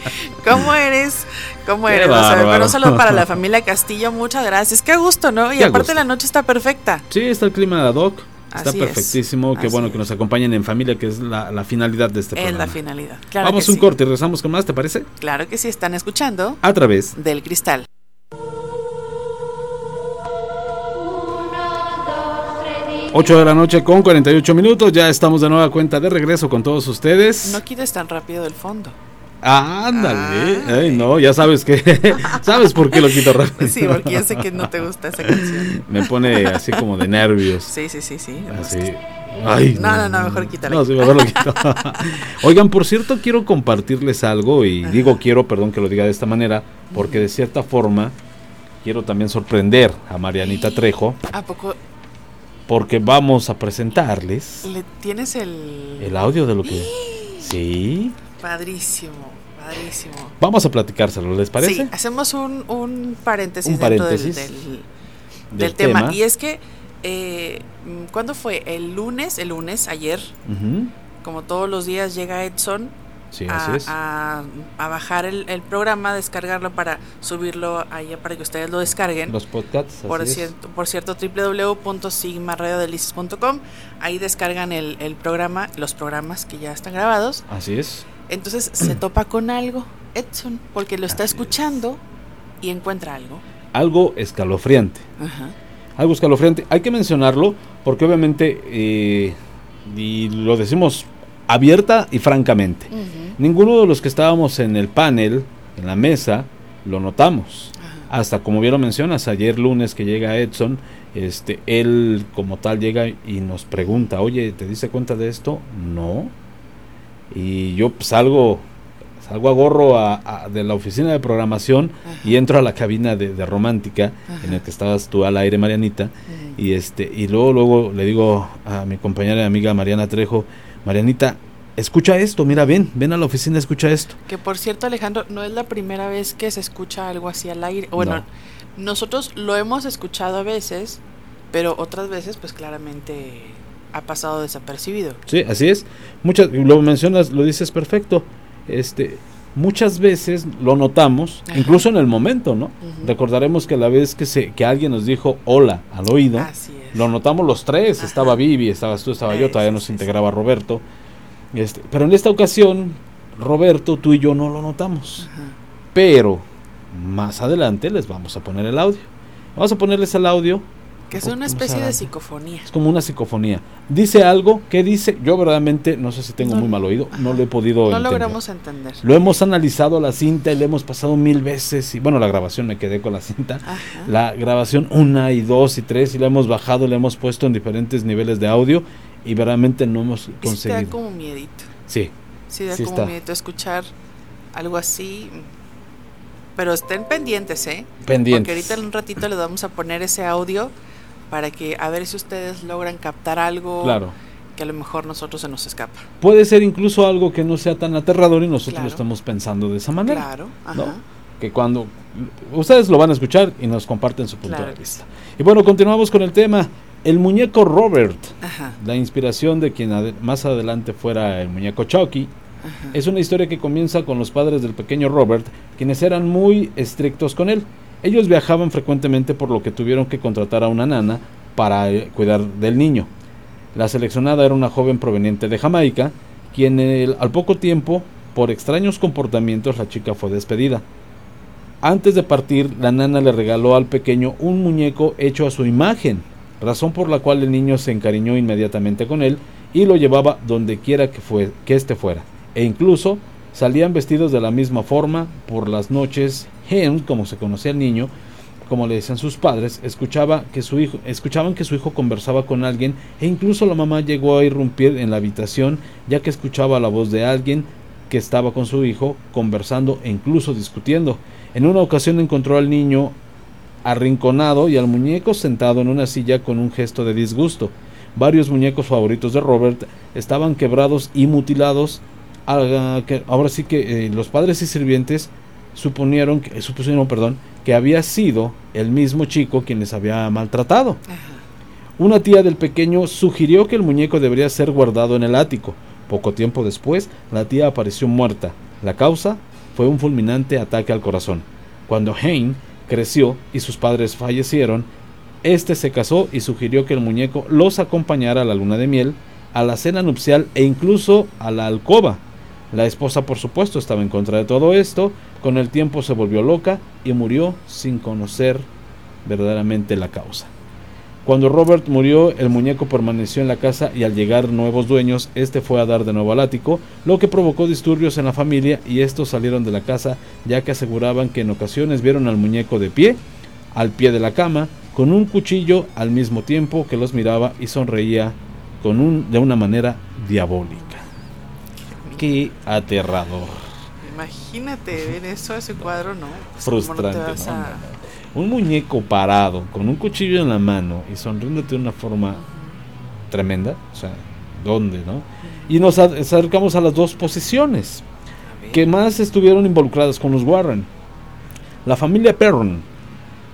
¿Cómo eres? ¿Cómo eres? pero un saludo para la familia Castillo, muchas gracias. Qué gusto, ¿no? Y aparte la noche está perfecta. Sí, está el clima de doc. Está perfectísimo. Qué bueno que nos acompañen en familia, que es la, finalidad de este programa. Es la finalidad. Vamos un corte y regresamos con más, ¿te parece? Claro que sí, están escuchando. A través del cristal. 8 de la noche con 48 minutos. Ya estamos de nueva cuenta de regreso con todos ustedes. No quites tan rápido el fondo. Ándale. Ay, no, ya sabes que. ¿Sabes por qué lo quito rápido? Sí, porque ya sé que no te gusta esa canción. Me pone así como de nervios. Sí, sí, sí, sí. Así. Ay, no, no, no, mejor quítalo. No, sí, mejor lo quito. Oigan, por cierto, quiero compartirles algo y digo quiero, perdón que lo diga de esta manera, porque de cierta forma quiero también sorprender a Marianita Trejo. ¿A poco? Porque vamos a presentarles. ¿Le tienes el. El audio de lo que. Sí. Padrísimo, padrísimo. Vamos a platicárselo, ¿les parece? Sí, hacemos un, un paréntesis, del, tema. Y es que, eh, ¿cuándo fue? El lunes, el lunes, ayer, como todos los días, llega Edson a, a, bajar el, programa, descargarlo para subirlo allá para que ustedes lo descarguen. Los podcasts. Por, cierto, por cierto, www.sigmaradiodelices.com. Ahí descargan el, el programa, los programas que ya están grabados. Así es. Entonces se topa con algo, Edson, porque lo está escuchando y encuentra algo. Algo escalofriante. Algo escalofriante. Hay que mencionarlo porque obviamente, eh, y lo decimos abierta y francamente, ninguno de los que estábamos en el panel, en la mesa, lo notamos. Hasta como bien lo mencionas, ayer lunes que llega Edson, este, él como tal llega y nos pregunta, oye, ¿te diste cuenta de esto? No y yo salgo salgo a gorro de la oficina de programación y entro a la cabina de, romántica en el que estabas tú al aire Marianita. Y este y luego luego le digo a mi compañera y amiga Mariana Trejo Marianita escucha esto mira ven ven a la oficina escucha esto que por cierto Alejandro no es la primera vez que se escucha algo así al aire. Bueno nosotros lo hemos escuchado a veces pero otras veces pues claramente ha pasado desapercibido. Sí, así es. Muchas, lo mencionas, lo dices perfecto. Este, muchas veces lo notamos, incluso en el momento, ¿no? Recordaremos que la vez que se, que alguien nos dijo hola al oído, lo notamos los tres. Estaba Vivi, estabas tú, estaba yo, todavía nos integraba Roberto. Este, pero en esta ocasión, Roberto, tú y yo no lo notamos. Pero más adelante les vamos a poner el audio. Vamos a ponerles el audio Que es una especie de psicofonía. Es como una psicofonía. Dice algo, ¿qué dice? Yo verdaderamente, no sé si tengo muy mal oído, no lo he podido No logramos entender. Lo hemos analizado la cinta y le hemos pasado mil veces. Y bueno, la grabación me quedé con la cinta. La grabación una y dos y tres y la hemos bajado, la hemos puesto en diferentes niveles de audio y verdaderamente no hemos conseguido. Sí, da como miedito. Sí. Sí, da como miedito escuchar algo así pero estén pendientes, ¿eh? Pendientes. Porque ahorita en un ratito les vamos a poner ese audio para que a ver si ustedes logran captar algo claro. que a lo mejor nosotros se nos escapa. Puede ser incluso algo que no sea tan aterrador y nosotros lo estamos pensando de esa manera. Claro, ajá. Que cuando ustedes lo van a escuchar y nos comparten su punto de vista. Y bueno, continuamos con el tema. El muñeco Robert, Ajá. la inspiración de quien más adelante fuera el muñeco Chucky, es una historia que comienza con los padres del pequeño Robert, quienes eran muy estrictos con él. Ellos viajaban frecuentemente por lo que tuvieron que contratar a una nana para eh, cuidar del niño. La seleccionada era una joven proveniente de Jamaica, quien al poco tiempo, por extraños comportamientos, la chica fue despedida. Antes de partir, la nana le regaló al pequeño un muñeco hecho a su imagen, razón por la cual el niño se encariñó inmediatamente con él y lo llevaba donde quiera que, fue, que fuera e incluso salían vestidos de la misma forma por las noches. Hen, como se conocía el niño, como le decían sus padres, escuchaba que su hijo, escuchaban que su hijo conversaba con alguien e incluso la mamá llegó a irrumpir en la habitación ya que escuchaba la voz de alguien que estaba con su hijo conversando e incluso discutiendo. En una ocasión encontró al niño arrinconado y al muñeco sentado en una silla con un gesto de disgusto. Varios muñecos favoritos de Robert estaban quebrados y mutilados ahora sí que eh, los padres y sirvientes suponieron, que, supusieron perdón, que había sido el mismo chico quien les había maltratado. Una tía del pequeño sugirió que el muñeco debería ser guardado en el ático. Poco tiempo después, la tía apareció muerta. La causa fue un fulminante ataque al corazón. Cuando Hein creció y sus padres fallecieron, este se casó y sugirió que el muñeco los acompañara a la luna de miel, a la cena nupcial e incluso a la alcoba la esposa, por supuesto, estaba en contra de todo esto. Con el tiempo se volvió loca y murió sin conocer verdaderamente la causa. Cuando Robert murió, el muñeco permaneció en la casa y al llegar nuevos dueños, este fue a dar de nuevo al ático, lo que provocó disturbios en la familia y estos salieron de la casa ya que aseguraban que en ocasiones vieron al muñeco de pie, al pie de la cama, con un cuchillo al mismo tiempo que los miraba y sonreía con un, de una manera diabólica aterrador. Imagínate ver eso, ese cuadro, ¿no? Frustrante. Un muñeco parado, con un cuchillo en la mano y sonriéndote de una forma tremenda. O sea, ¿dónde, no? Y nos acercamos a las dos posiciones que más estuvieron involucradas con los Warren. La familia Perron.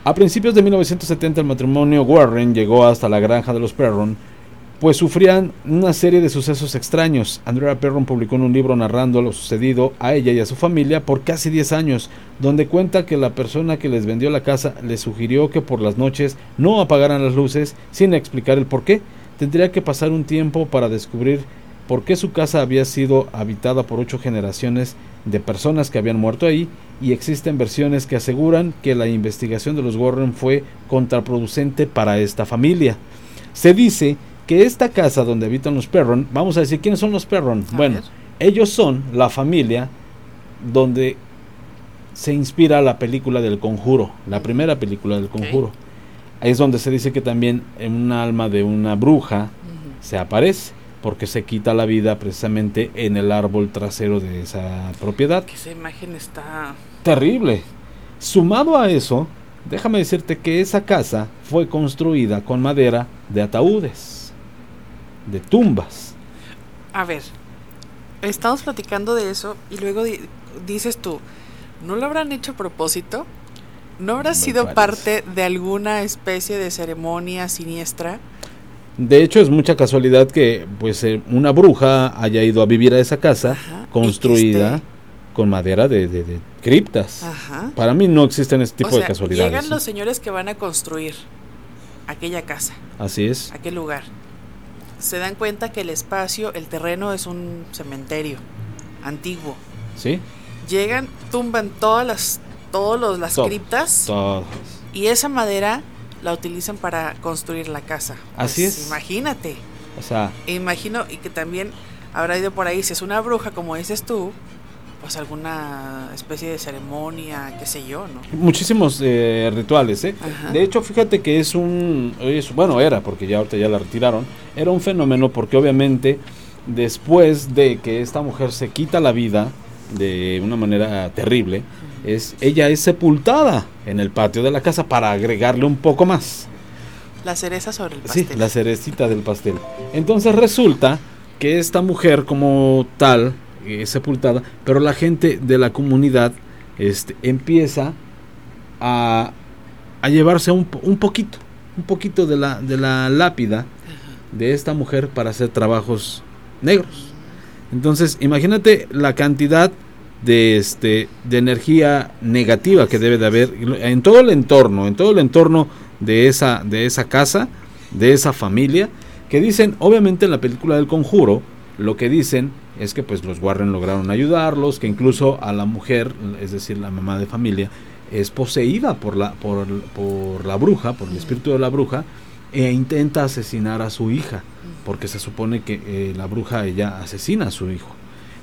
A principios de 1970 el matrimonio Warren llegó hasta la granja de los Perron pues sufrían una serie de sucesos extraños. Andrea Perron publicó un libro narrando lo sucedido a ella y a su familia por casi 10 años, donde cuenta que la persona que les vendió la casa les sugirió que por las noches no apagaran las luces sin explicar el por qué. Tendría que pasar un tiempo para descubrir por qué su casa había sido habitada por ocho generaciones de personas que habían muerto ahí y existen versiones que aseguran que la investigación de los Warren fue contraproducente para esta familia. Se dice que esta casa donde habitan los Perron, vamos a decir quiénes son los Perron. bueno, ellos son la familia donde se inspira la película del conjuro, la primera película del conjuro. Ahí es donde se dice que también en un alma de una bruja se aparece, porque se quita la vida precisamente en el árbol trasero de esa propiedad. Que esa imagen está terrible. Sumado a eso, déjame decirte que esa casa fue construida con madera de ataúdes de tumbas. A ver, estamos platicando de eso y luego dices tú, ¿no lo habrán hecho a propósito? ¿No habrá sido parte de alguna especie de ceremonia siniestra? De hecho, es mucha casualidad que pues eh, una bruja haya ido a vivir a esa casa construida con madera de, criptas. Para mí no existen este tipo de casualidades. Llegan los señores que van a construir aquella casa. Así es. Aquel lugar se dan cuenta que el espacio, el terreno es un cementerio antiguo. ¿Sí? Llegan, tumban todas las, todos las criptas. Todas. Y esa madera la utilizan para construir la casa. Así Pues, es. Imagínate. O sea, Imagino y que también habrá ido por ahí, si es una bruja, como dices tú, pues alguna especie de ceremonia, qué sé yo, ¿no? muchísimos eh, rituales, ¿eh? Ajá. De hecho, fíjate que es un, es- bueno, era, porque ya ahorita ya la retiraron, era un fenómeno porque obviamente después de que esta mujer se quita la vida de una manera terrible, es, ella es sepultada en el patio de la casa para agregarle un poco más. La cereza sobre el Sí, pastel. la cerecita del pastel. Entonces resulta que esta mujer como tal es sepultada, pero la gente de la comunidad este, empieza a, a llevarse un, un poquito, un poquito de la, de la lápida de esta mujer para hacer trabajos negros. Entonces, imagínate la cantidad de este de energía negativa que debe de haber en todo el entorno, en todo el entorno de esa de esa casa, de esa familia, que dicen, obviamente en la película del Conjuro, lo que dicen es que pues los Warren lograron ayudarlos, que incluso a la mujer, es decir, la mamá de familia, es poseída por la por, por la bruja, por el espíritu de la bruja e intenta asesinar a su hija, porque se supone que eh, la bruja ella asesina a su hijo.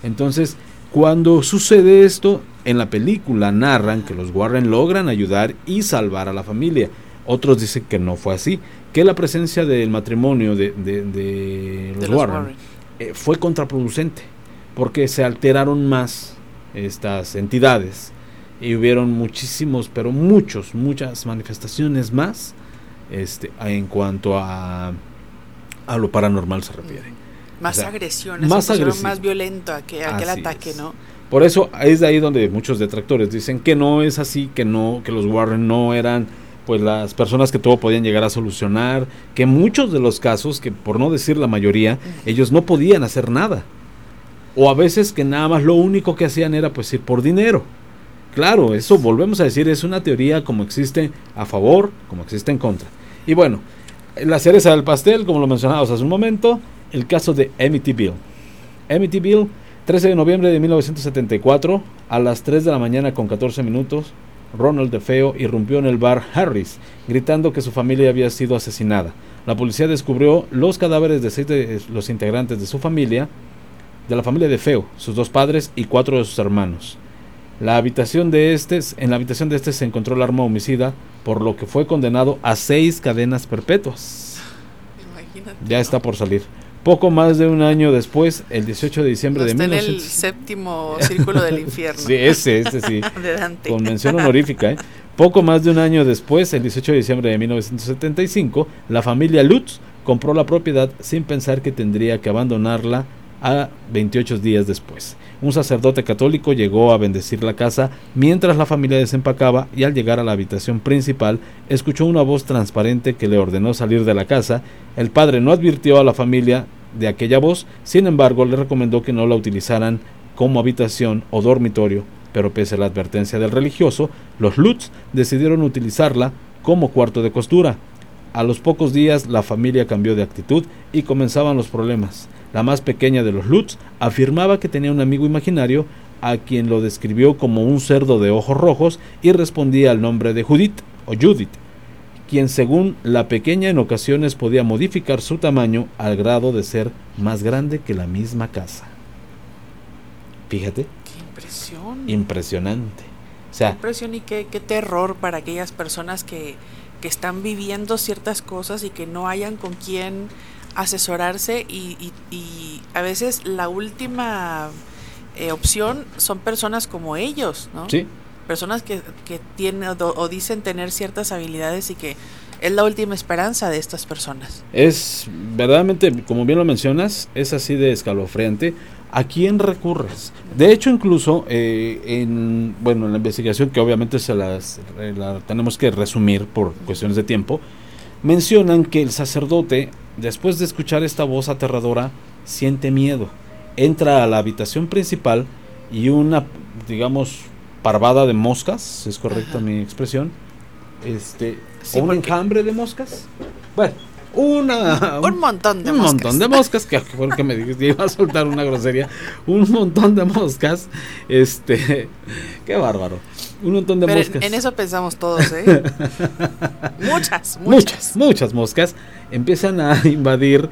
Entonces, cuando sucede esto, en la película narran que los Warren logran ayudar y salvar a la familia. Otros dicen que no fue así, que la presencia del matrimonio de, de- de los, de los Warren, Warren. Eh, fue contraproducente, porque se alteraron más estas entidades y hubieron muchísimos, pero muchos, muchas manifestaciones más este, en cuanto a, a lo paranormal se refiere. Más o sea, agresiones, más agresivo. más violento aquel, aquel ataque, es. ¿no? Por eso es de ahí donde muchos detractores dicen que no es así, que no, que los Warren no eran pues las personas que todo podían llegar a solucionar, que muchos de los casos, que por no decir la mayoría, ellos no podían hacer nada. O a veces que nada más lo único que hacían era pues ir por dinero. Claro, eso volvemos a decir, es una teoría como existe a favor, como existe en contra. Y bueno, la cereza del pastel, como lo mencionábamos hace un momento, el caso de Amityville. Amityville, 13 de noviembre de 1974, a las 3 de la mañana con 14 minutos, Ronald DeFeo irrumpió en el bar Harris, gritando que su familia había sido asesinada. La policía descubrió los cadáveres de seis de los integrantes de su familia, de la familia de Feo, sus dos padres y cuatro de sus hermanos. La habitación de este, en la habitación de este se encontró el arma homicida, por lo que fue condenado a seis cadenas perpetuas. Imagínate. Ya está por salir. Poco más de un año después, el 18 de diciembre No de está en el 1900. séptimo círculo del infierno. Sí, ese, ese sí. de Dante. Con mención honorífica, ¿eh? Poco más de un año después, el 18 de diciembre de 1975, la familia Lutz compró la propiedad sin pensar que tendría que abandonarla a 28 días después. Un sacerdote católico llegó a bendecir la casa mientras la familia desempacaba y al llegar a la habitación principal escuchó una voz transparente que le ordenó salir de la casa. El padre no advirtió a la familia de aquella voz, sin embargo le recomendó que no la utilizaran como habitación o dormitorio, pero pese a la advertencia del religioso, los Lutz decidieron utilizarla como cuarto de costura. A los pocos días la familia cambió de actitud y comenzaban los problemas. La más pequeña de los Lutz afirmaba que tenía un amigo imaginario a quien lo describió como un cerdo de ojos rojos y respondía al nombre de Judith o Judith, quien según la pequeña en ocasiones podía modificar su tamaño al grado de ser más grande que la misma casa. Fíjate, Qué impresión. impresionante. O Qué sea, impresión y qué, qué terror para aquellas personas que, que están viviendo ciertas cosas y que no hayan con quién asesorarse y, y- y a veces la última eh, opción son personas como ellos, ¿no? sí, Personas que, que tienen o, o dicen tener ciertas habilidades y que es la última esperanza de estas personas. es verdaderamente, como bien lo mencionas, es así de escalofriante. ¿A quién recurres? De hecho, incluso eh, en bueno en la investigación que obviamente se las eh, la tenemos que resumir por cuestiones de tiempo, mencionan que el sacerdote, después de escuchar esta voz aterradora, siente miedo. Entra a la habitación principal y una, digamos, parvada de moscas, es correcta Ajá. mi expresión, este, Sí, un enjambre de moscas. Bueno, una, un montón de un moscas. montón de moscas, que fue que me dijiste, iba a soltar una grosería, un montón de moscas, este, qué bárbaro, un montón de Pero moscas. En eso pensamos todos, ¿eh? muchas, muchas, muchas moscas empiezan a invadir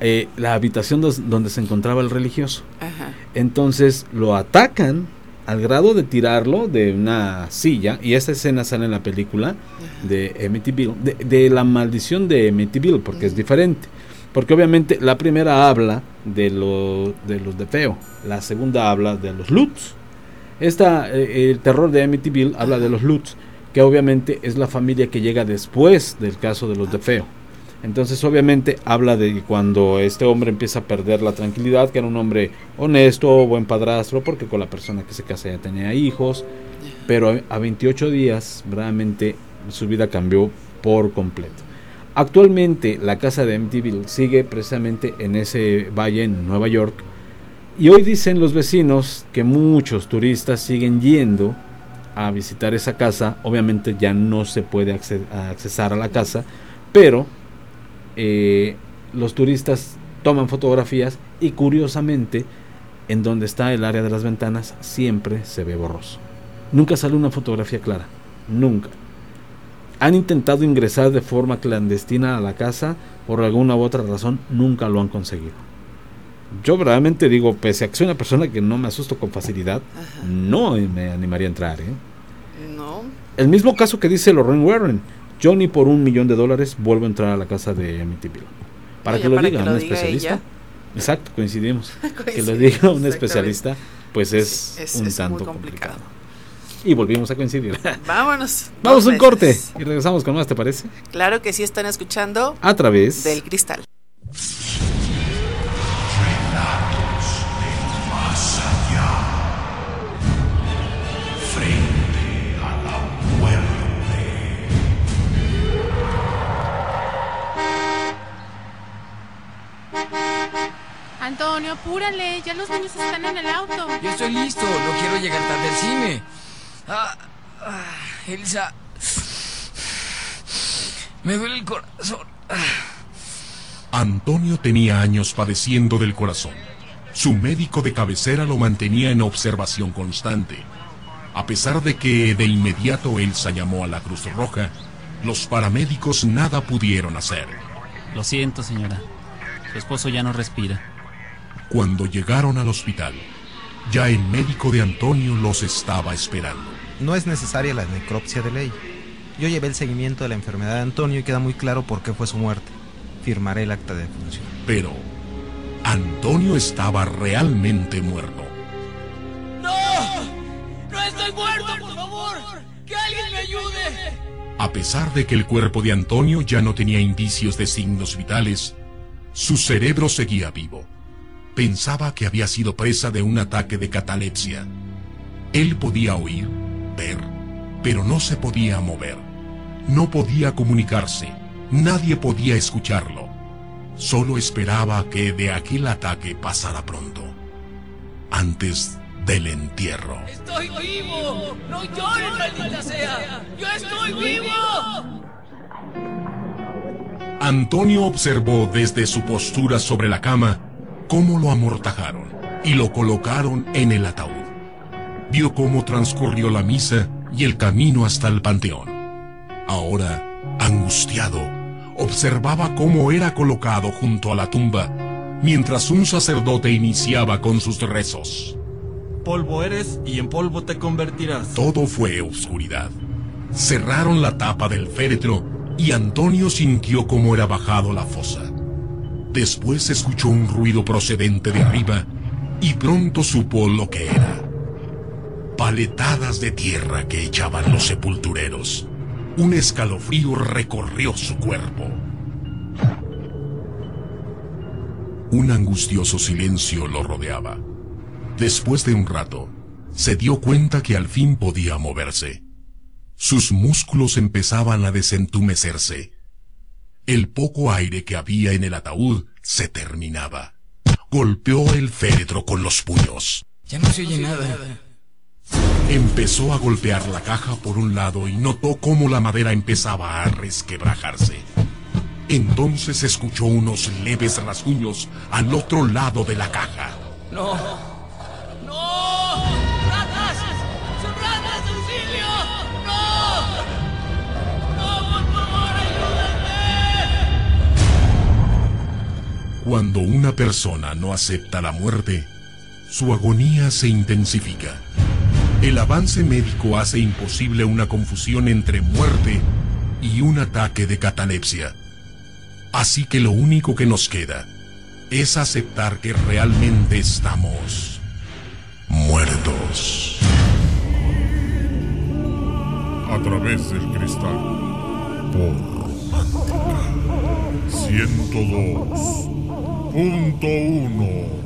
eh, la habitación dos, donde se encontraba el religioso. Ajá. Entonces lo atacan al grado de tirarlo de una silla, y esta escena sale en la película de Amityville, de, de la maldición de Amityville, porque es diferente. Porque obviamente la primera habla de, lo, de los de feo, la segunda habla de los Lutz. Esta, eh, el terror de Amityville habla de los Lutz, que obviamente es la familia que llega después del caso de los de feo. Entonces obviamente habla de cuando este hombre empieza a perder la tranquilidad, que era un hombre honesto, buen padrastro, porque con la persona que se casa ya tenía hijos, pero a 28 días realmente su vida cambió por completo. Actualmente la casa de Amityville sigue precisamente en ese valle en Nueva York y hoy dicen los vecinos que muchos turistas siguen yendo a visitar esa casa. Obviamente ya no se puede accesar a la casa, pero eh, los turistas toman fotografías y curiosamente en donde está el área de las ventanas siempre se ve borroso. Nunca sale una fotografía clara, nunca. Han intentado ingresar de forma clandestina a la casa por alguna u otra razón, nunca lo han conseguido. Yo realmente digo, pese a que soy una persona que no me asusto con facilidad, no me animaría a entrar. ¿eh? No. El mismo caso que dice Lorraine Warren. Yo ni por un millón de dólares vuelvo a entrar a la casa de Amityville. Para Oye, que lo para diga que un especialista. Exacto, coincidimos. que lo diga un especialista, pues es, Sí, es- un es tanto complicado. complicado. Y volvimos a coincidir. Vámonos. Vamos a un corte y regresamos con más, ¿te parece? Claro que sí están escuchando A través del cristal. Antonio, apúrale, ya los niños están en el auto. Yo estoy listo, no quiero llegar tarde al cine. Ah, ah, Elsa. Me duele el corazón. Ah. Antonio tenía años padeciendo del corazón. Su médico de cabecera lo mantenía en observación constante. A pesar de que de inmediato Elsa llamó a la Cruz Roja, los paramédicos nada pudieron hacer. Lo siento, señora. Su esposo ya no respira. Cuando llegaron al hospital, ya el médico de Antonio los estaba esperando. No es necesaria la necropsia de ley. Yo llevé el seguimiento de la enfermedad de Antonio y queda muy claro por qué fue su muerte. Firmaré el acta de defunción. Pero Antonio estaba realmente muerto. ¡No! ¡No estoy muerto, por favor! ¡Que alguien me ayude! A pesar de que el cuerpo de Antonio ya no tenía indicios de signos vitales, su cerebro seguía vivo. Pensaba que había sido presa de un ataque de catalepsia. Él podía oír, ver, pero no se podía mover. No podía comunicarse. Nadie podía escucharlo. Solo esperaba que de aquel ataque pasara pronto. Antes del entierro. ¡Estoy vivo! ¡No llores, maldita sea! ¡Yo estoy vivo! Antonio observó desde su postura sobre la cama cómo lo amortajaron y lo colocaron en el ataúd. Vio cómo transcurrió la misa y el camino hasta el panteón. Ahora, angustiado, observaba cómo era colocado junto a la tumba, mientras un sacerdote iniciaba con sus rezos. Polvo eres y en polvo te convertirás. Todo fue oscuridad. Cerraron la tapa del féretro y Antonio sintió cómo era bajado la fosa. Después escuchó un ruido procedente de arriba y pronto supo lo que era. Paletadas de tierra que echaban los sepultureros. Un escalofrío recorrió su cuerpo. Un angustioso silencio lo rodeaba. Después de un rato, se dio cuenta que al fin podía moverse. Sus músculos empezaban a desentumecerse. El poco aire que había en el ataúd se terminaba. Golpeó el féretro con los puños. Ya no se oye nada. Empezó a golpear la caja por un lado y notó cómo la madera empezaba a resquebrajarse. Entonces escuchó unos leves rasguños al otro lado de la caja. ¡No! ¡No! Cuando una persona no acepta la muerte, su agonía se intensifica. El avance médico hace imposible una confusión entre muerte y un ataque de catalepsia. Así que lo único que nos queda es aceptar que realmente estamos muertos. A través del cristal. Por Romántica. 102.1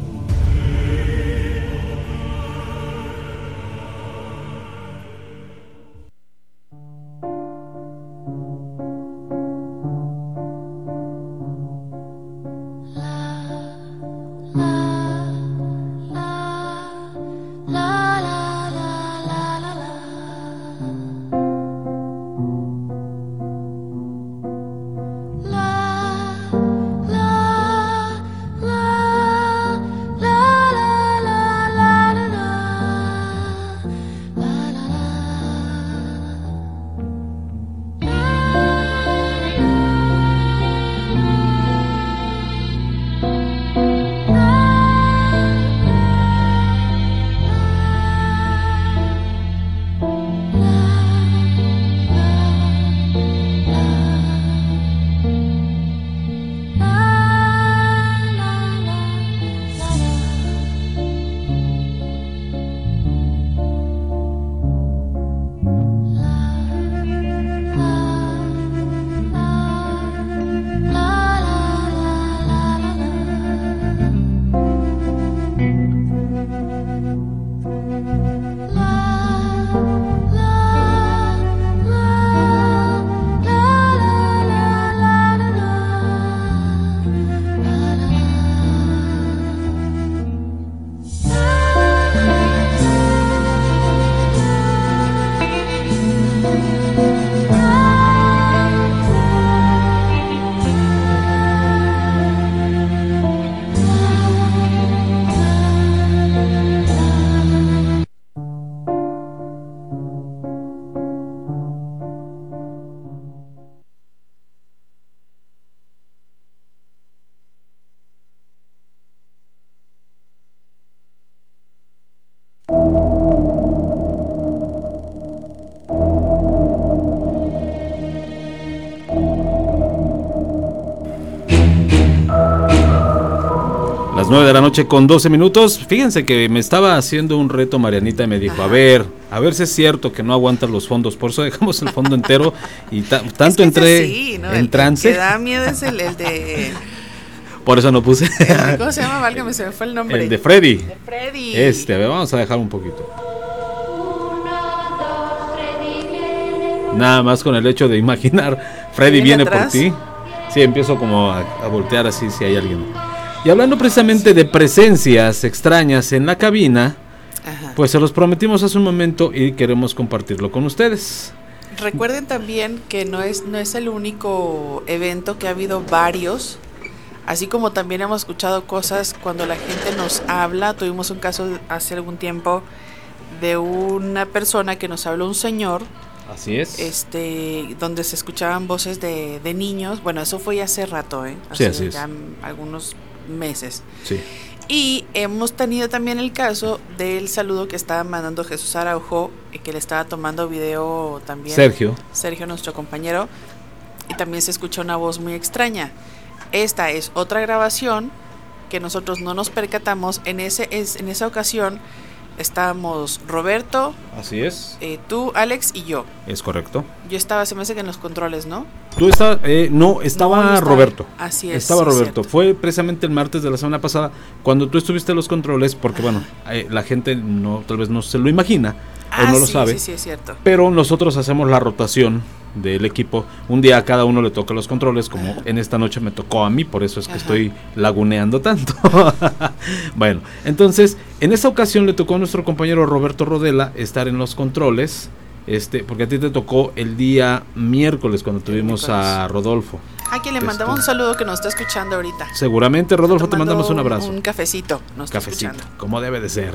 9 de la noche con 12 minutos. Fíjense que me estaba haciendo un reto Marianita y me dijo, a ver, a ver si es cierto que no aguantas los fondos. Por eso dejamos el fondo entero y tanto entré en trance. El que da miedo es el, de... Por eso no puse. ¿Cómo se llama? Válgame, se me fue el nombre. El de Freddy. De Freddy. Este, a ver, vamos a dejar un poquito. Nada más con el hecho de imaginar, Freddy viene por ti. Sí, empiezo como a, a voltear así si hay alguien. Y hablando precisamente de presencias extrañas en la cabina, pues se los prometimos hace un momento y queremos compartirlo con ustedes. Recuerden también que no es, no es el único evento, que ha habido varios. Así como también hemos escuchado cosas cuando la gente nos habla. Tuvimos un caso hace algún tiempo de una persona que nos habló un señor. Así es. Este, donde se escuchaban voces de, de niños. Bueno, eso fue hace rato, ¿eh? Hace sí, así ya algunos meses. Sí. Y hemos tenido también el caso del saludo que estaba mandando Jesús Araujo, y que le estaba tomando video también. Sergio. Sergio, nuestro compañero. Y también se escucha una voz muy extraña. Esta es otra grabación que nosotros no nos percatamos. En, ese, es, en esa ocasión estábamos Roberto. Así es. Eh, tú, Alex y yo. Es correcto. Yo estaba, se me hace que en los controles, ¿no? Tú estabas, eh, no, estaba Roberto. Así es. Estaba Roberto. Fue precisamente el martes de la semana pasada cuando tú estuviste en los controles, porque bueno, eh, la gente no, tal vez no se lo imagina o no lo sí, sabe. Sí, sí, es cierto. Pero nosotros hacemos la rotación del equipo. Un día a cada uno le toca los controles, como en esta noche me tocó a mí, por eso es que Ajá. estoy laguneando tanto. bueno, entonces, en esta ocasión le tocó a nuestro compañero Roberto Rodela estar en los controles. Este, porque a ti te tocó el día miércoles cuando tuvimos a Rodolfo. A quien le mandamos un saludo que nos está escuchando ahorita. Seguramente, Rodolfo, te mandamos un abrazo. Un cafecito, nos cafecito, como debe de ser.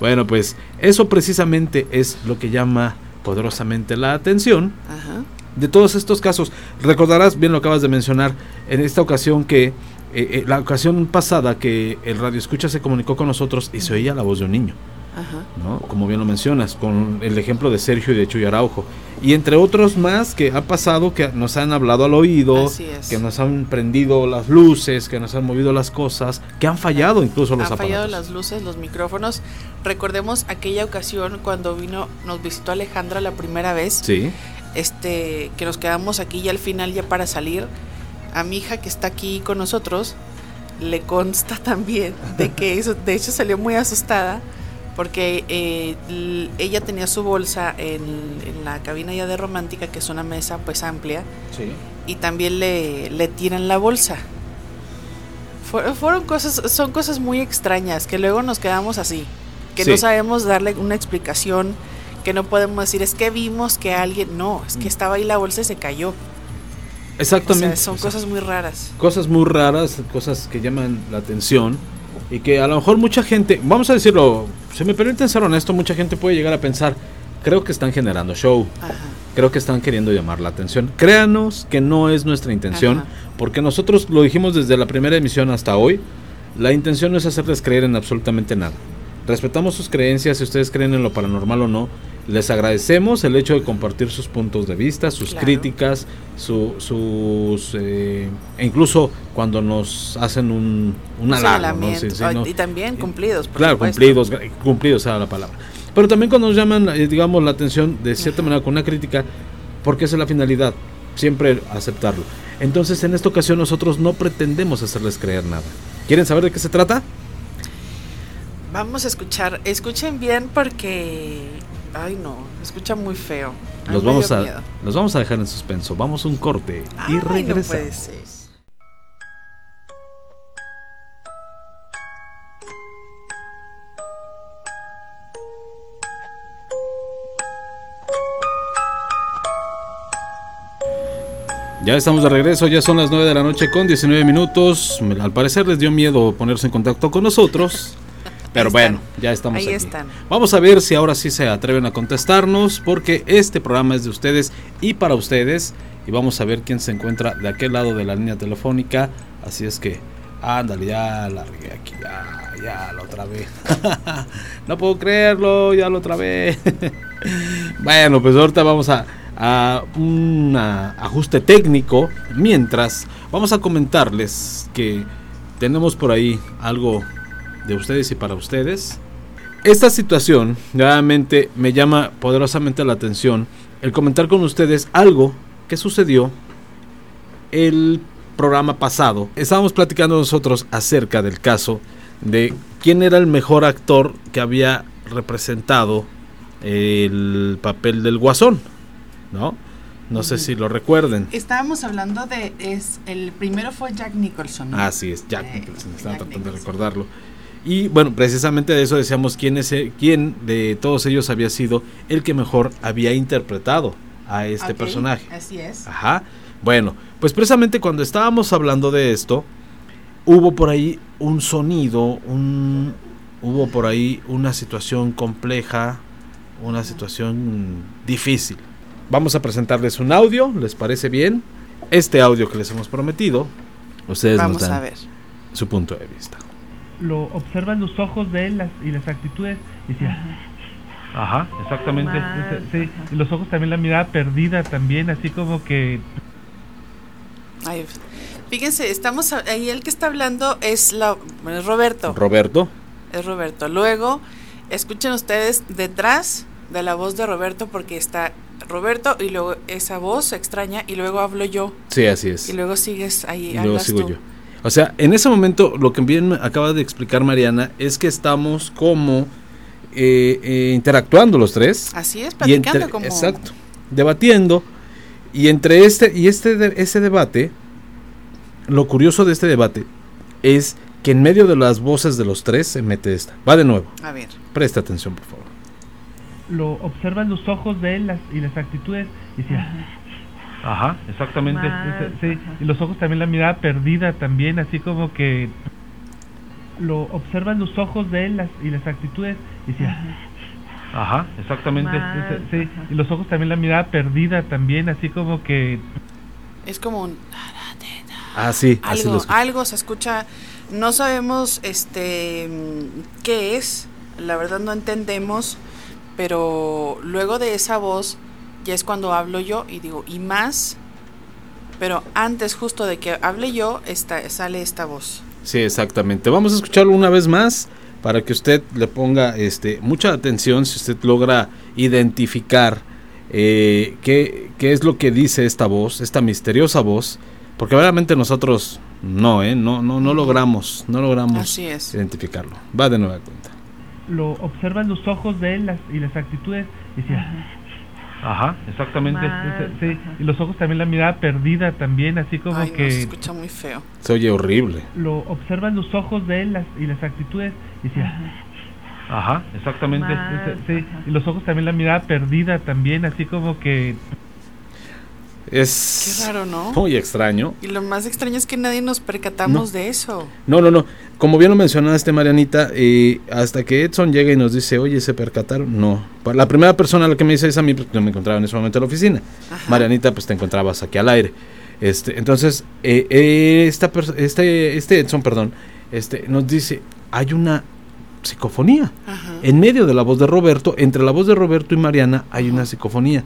Bueno, pues eso precisamente es lo que llama poderosamente la atención de todos estos casos. Recordarás, bien lo acabas de mencionar, en esta ocasión que, eh, eh, la ocasión pasada que el radio escucha se comunicó con nosotros y se oía la voz de un niño. ¿no? Como bien lo mencionas, con el ejemplo de Sergio y de Chuy Araujo. Y entre otros más que ha pasado, que nos han hablado al oído, que nos han prendido las luces, que nos han movido las cosas, que han fallado incluso los han fallado las luces, los micrófonos. Recordemos aquella ocasión cuando vino, nos visitó Alejandra la primera vez. Sí. Este, que nos quedamos aquí y al final ya para salir. A mi hija que está aquí con nosotros, le consta también de que eso, de hecho salió muy asustada porque eh, ella tenía su bolsa en, la cabina ya de romántica, que es una mesa pues amplia, y también le, le tiran la bolsa. fueron cosas, son cosas muy extrañas que luego nos quedamos así, que no sabemos darle una explicación, que no podemos decir es que vimos que alguien, no, es que mm. estaba ahí la bolsa y se cayó. Exactamente. son cosas muy raras. Cosas muy raras, cosas que llaman la atención y que a lo mejor mucha gente, vamos a decirlo, si me permiten ser honesto, mucha gente puede llegar a pensar, creo que están generando show, creo que están queriendo llamar la atención. Créanos que no es nuestra intención, porque nosotros lo dijimos desde la primera emisión hasta hoy, la intención no es hacerles creer en absolutamente nada. Respetamos sus creencias, si ustedes creen en lo paranormal o no, les agradecemos el hecho de compartir sus puntos de vista, sus críticas, sus e incluso cuando nos hacen un, un halago. Y también cumplidos. claro, cumplidos, cumplidos era la palabra. Pero también cuando nos llaman, eh, digamos, la atención de cierta manera con una crítica, porque esa es la finalidad, siempre aceptarlo. Entonces, en esta ocasión nosotros no pretendemos hacerles creer nada. ¿Quieren saber de qué se trata? Vamos a escuchar, escuchen bien porque Ay, no, escucha muy feo. los vamos, a, los vamos a dejar en suspenso. Vamos a un corte y regresamos. Ya estamos de regreso, ya son las 9 de la noche con 19 minutos. Al parecer les dio miedo ponerse en contacto con nosotros. Pero bueno, ya estamos Ahí Están. Vamos a ver si ahora sí se atreven a contestarnos, porque este programa es de ustedes y para ustedes. Y vamos a ver quién se encuentra de aquel lado de la línea telefónica. Así es que, ándale, ya largué aquí, ya, ya la otra vez. no puedo creerlo, ya la otra vez. bueno, pues ahorita vamos a, a un ajuste técnico. Mientras, vamos a comentarles que tenemos por ahí algo de ustedes y para ustedes. Esta situación nuevamente me llama poderosamente la atención el comentar con ustedes algo que sucedió el programa pasado. Estábamos platicando nosotros acerca del caso de quién era el mejor actor que había representado el papel del guasón, ¿no? No sé si lo recuerden. Estábamos hablando de es el primero fue Jack Nicholson. Así es, Jack eh, Nicholson. Estaba tratando de recordarlo. Y bueno, precisamente de eso decíamos quién, es, quién de todos ellos había sido el que mejor había interpretado a este personaje. Así es. Ajá. Bueno, pues precisamente cuando estábamos hablando de esto, hubo por ahí un sonido, un, hubo por ahí una situación compleja, una situación difícil. Vamos a presentarles un audio, ¿les parece bien? Este audio que les hemos prometido, ustedes nos dan a ver. su punto de vista lo observan los ojos de él las, y las actitudes y decía ajá, exactamente. sí, y los ojos también la mirada perdida también así como que Ay, fíjense estamos ahí el que está hablando es la es Roberto. Roberto. Es Roberto. Luego escuchen ustedes detrás de la voz de Roberto porque está Roberto y luego esa voz extraña y luego hablo yo. Sí así es. Y luego sigues ahí y luego sigo yo o sea, en ese momento lo que bien acaba de explicar Mariana es que estamos como eh, eh, interactuando los tres. Así es, platicando como... Exacto, debatiendo. Y entre este y este ese debate, lo curioso de este debate es que en medio de las voces de los tres se mete esta. Va de nuevo. A ver. Presta atención, por favor. Lo observan los ojos de él y las actitudes y decía, Ajá, exactamente. sí, y los ojos también la mirada perdida también, así como que lo observan los ojos de él las, y las actitudes y decía, ajá, exactamente. sí, y los ojos también la mirada perdida también, así como que es como un Ah, sí, algo, algo se escucha, no sabemos este qué es, la verdad no entendemos, pero luego de esa voz ya es cuando hablo yo y digo, y más, pero antes justo de que hable yo, esta, sale esta voz. Sí, exactamente. Vamos a escucharlo una vez más para que usted le ponga este, mucha atención si usted logra identificar eh, qué, qué, es lo que dice esta voz, esta misteriosa voz, porque realmente nosotros no, ¿eh? no, no, no logramos, no logramos identificarlo. Va de nueva cuenta. Lo observan los ojos de él y las actitudes y decía, Ajá, exactamente. Sí, y los ojos también la mirada perdida también, así como que... se escucha muy feo. Se oye horrible. Lo observan los ojos de él y las actitudes y decía... Ajá, exactamente. Sí, y los ojos también la mirada perdida también, así como que es Qué raro, ¿no? muy extraño. Y lo más extraño es que nadie nos percatamos de eso. No, no, no. Como bien lo mencionaste, Marianita, eh, hasta que Edson llega y nos dice, oye, ¿se percataron? No. La primera persona a la que me dice es a mí, porque no me encontraba en ese momento en la oficina. Marianita, pues te encontrabas aquí al aire. Este, entonces, eh, eh, esta este, este Edson, perdón, este, nos dice, hay una psicofonía. En medio de la voz de Roberto, entre la voz de Roberto y Mariana, hay una psicofonía.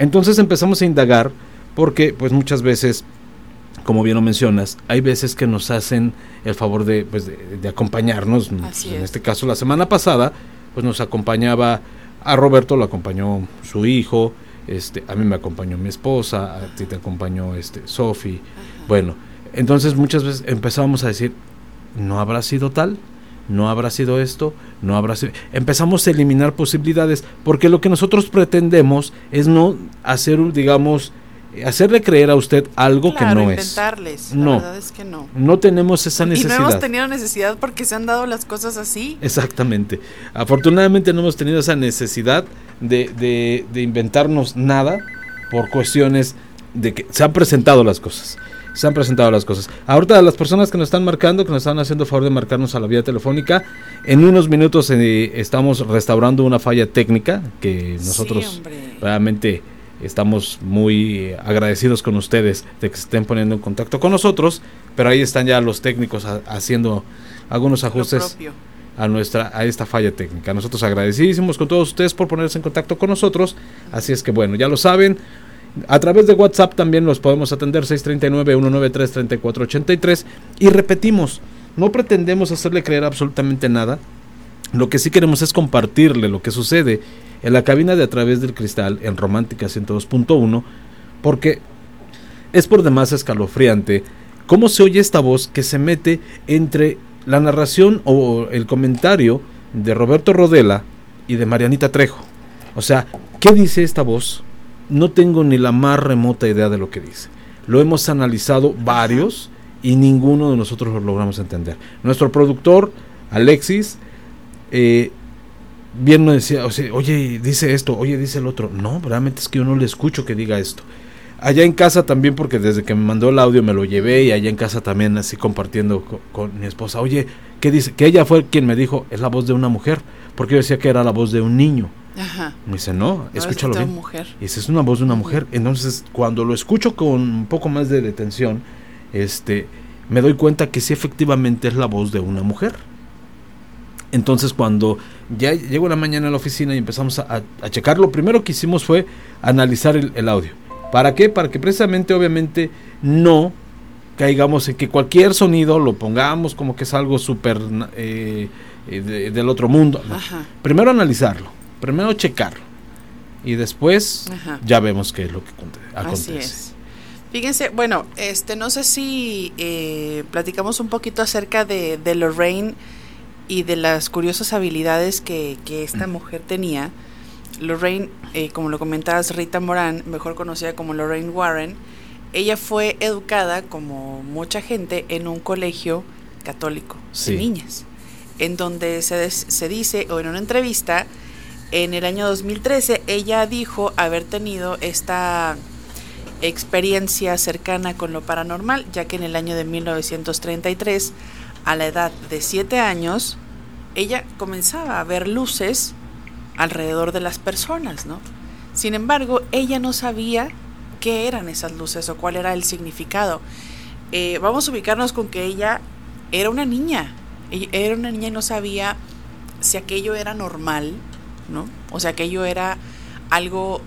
Entonces empezamos a indagar porque pues muchas veces, como bien lo mencionas, hay veces que nos hacen el favor de, pues, de, acompañarnos. Pues, en este caso la semana pasada pues nos acompañaba a Roberto, lo acompañó su hijo, este, a mí me acompañó mi esposa, a ti te acompañó este, Sophie. Bueno, entonces muchas veces empezábamos a decir, ¿no habrá sido tal? No habrá sido esto, no habrá sido... Empezamos a eliminar posibilidades, porque lo que nosotros pretendemos es no hacer, digamos, hacerle creer a usted algo que no es. no, la verdad es que no. No tenemos esa necesidad. Y no hemos tenido necesidad porque se han dado las cosas así. Exactamente. Afortunadamente no hemos tenido esa necesidad de, de, de inventarnos nada por cuestiones de que se han presentado las cosas se han presentado las cosas. Ahorita las personas que nos están marcando, que nos están haciendo favor de marcarnos a la vía telefónica, en unos minutos eh, estamos restaurando una falla técnica que nosotros realmente estamos muy agradecidos con ustedes de que se estén poniendo en contacto con nosotros, pero ahí están ya los técnicos haciendo algunos ajustes a nuestra a esta falla técnica. Nosotros agradecidísimos con todos ustedes por ponerse en contacto con nosotros, así es que bueno, ya lo saben, a través de WhatsApp también los podemos atender 639-193-3483 y repetimos, no pretendemos hacerle creer absolutamente nada, lo que sí queremos es compartirle lo que sucede en la cabina de a través del cristal en Romántica 102.1 porque es por demás escalofriante cómo se oye esta voz que se mete entre la narración o el comentario de Roberto Rodela y de Marianita Trejo. O sea, ¿qué dice esta voz? No tengo ni la más remota idea de lo que dice. Lo hemos analizado varios y ninguno de nosotros lo logramos entender. Nuestro productor, Alexis, eh, bien nos decía, oye, dice esto, oye, dice el otro. No, realmente es que yo no le escucho que diga esto. Allá en casa también, porque desde que me mandó el audio me lo llevé y allá en casa también así compartiendo con, mi esposa. Oye, ¿qué dice? Que ella fue quien me dijo, es la voz de una mujer, porque yo decía que era la voz de un niño. Me dice, no, escúchalo bien. Mujer. Y esa es una voz de una mujer. Entonces, cuando lo escucho con un poco más de detención, este, me doy cuenta que sí efectivamente es la voz de una mujer. Entonces, cuando ya llego la mañana a la oficina y empezamos a, checar, lo primero que hicimos fue analizar el, audio. ¿Para qué? Para que precisamente, obviamente, no caigamos en que cualquier sonido lo pongamos como que es algo súper eh, eh, del otro mundo. Primero analizarlo primero checarlo y después ya vemos qué es lo que acontece. Así es. Fíjense, bueno, este, no sé si eh, platicamos un poquito acerca de, de, Lorraine y de las curiosas habilidades que, que esta mujer tenía. Lorraine, eh, como lo comentabas, Rita Morán, mejor conocida como Lorraine Warren, ella fue educada, como mucha gente, en un colegio católico de niñas, en donde se, se dice, o en una entrevista, en el año 2013 ella dijo haber tenido esta experiencia cercana con lo paranormal, ya que en el año de 1933, a la edad de 7 años, ella comenzaba a ver luces alrededor de las personas, ¿no? Sin embargo, ella no sabía qué eran esas luces o cuál era el significado. Eh, vamos a ubicarnos con que ella era una niña, era una niña y no sabía si aquello era normal, ¿no? O sea, aquello era algo,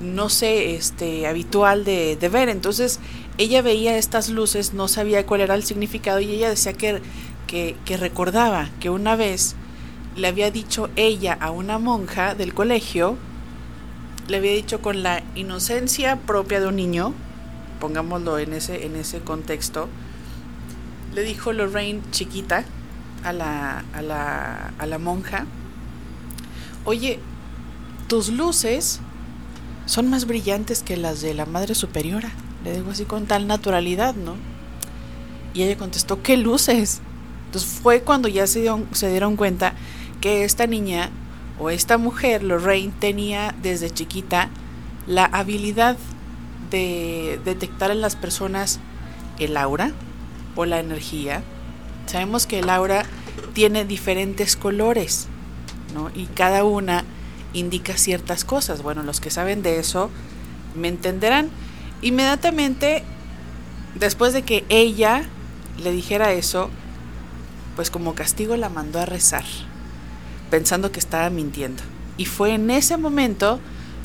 no sé, este, habitual de, ver. Entonces, ella veía estas luces, no sabía cuál era el significado y ella decía que, que, que recordaba que una vez le había dicho ella a una monja del colegio, le había dicho con la inocencia propia de un niño, pongámoslo en ese, en ese contexto, le dijo Lorraine chiquita a la, a la, a la monja, oye, tus luces son más brillantes que las de la Madre Superiora. Le digo así con tal naturalidad, ¿no? Y ella contestó, ¿qué luces? Entonces fue cuando ya se dieron, se dieron cuenta que esta niña o esta mujer, Lorraine, tenía desde chiquita la habilidad de detectar en las personas el aura o la energía. Sabemos que el aura tiene diferentes colores, Y cada una indica ciertas cosas. Bueno, los que saben de eso me entenderán. Inmediatamente, después de que ella le dijera eso, pues como castigo la mandó a rezar, pensando que estaba mintiendo. Y fue en ese momento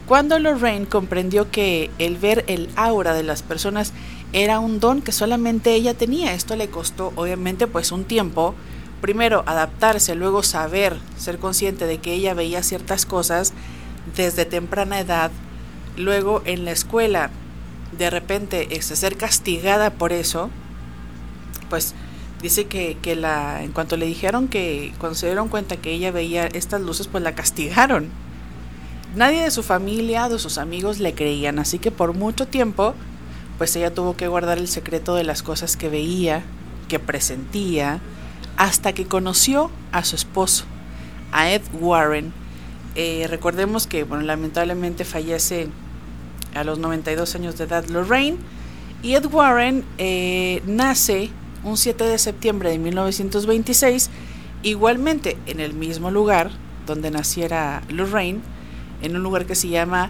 cuando Lorraine comprendió que el ver el aura de las personas era un don que solamente ella tenía. Esto le costó obviamente pues un tiempo. Primero adaptarse, luego saber, ser consciente de que ella veía ciertas cosas desde temprana edad. Luego en la escuela, de repente este, ser castigada por eso, pues dice que, que la, en cuanto le dijeron que cuando se dieron cuenta que ella veía estas luces, pues la castigaron. Nadie de su familia, de sus amigos le creían, así que por mucho tiempo pues ella tuvo que guardar el secreto de las cosas que veía, que presentía, hasta que conoció a su esposo, a Ed Warren. Eh, recordemos que, bueno, lamentablemente fallece a los 92 años de edad Lorraine, y Ed Warren eh, nace un 7 de septiembre de 1926, igualmente en el mismo lugar donde naciera Lorraine, en un lugar que se llama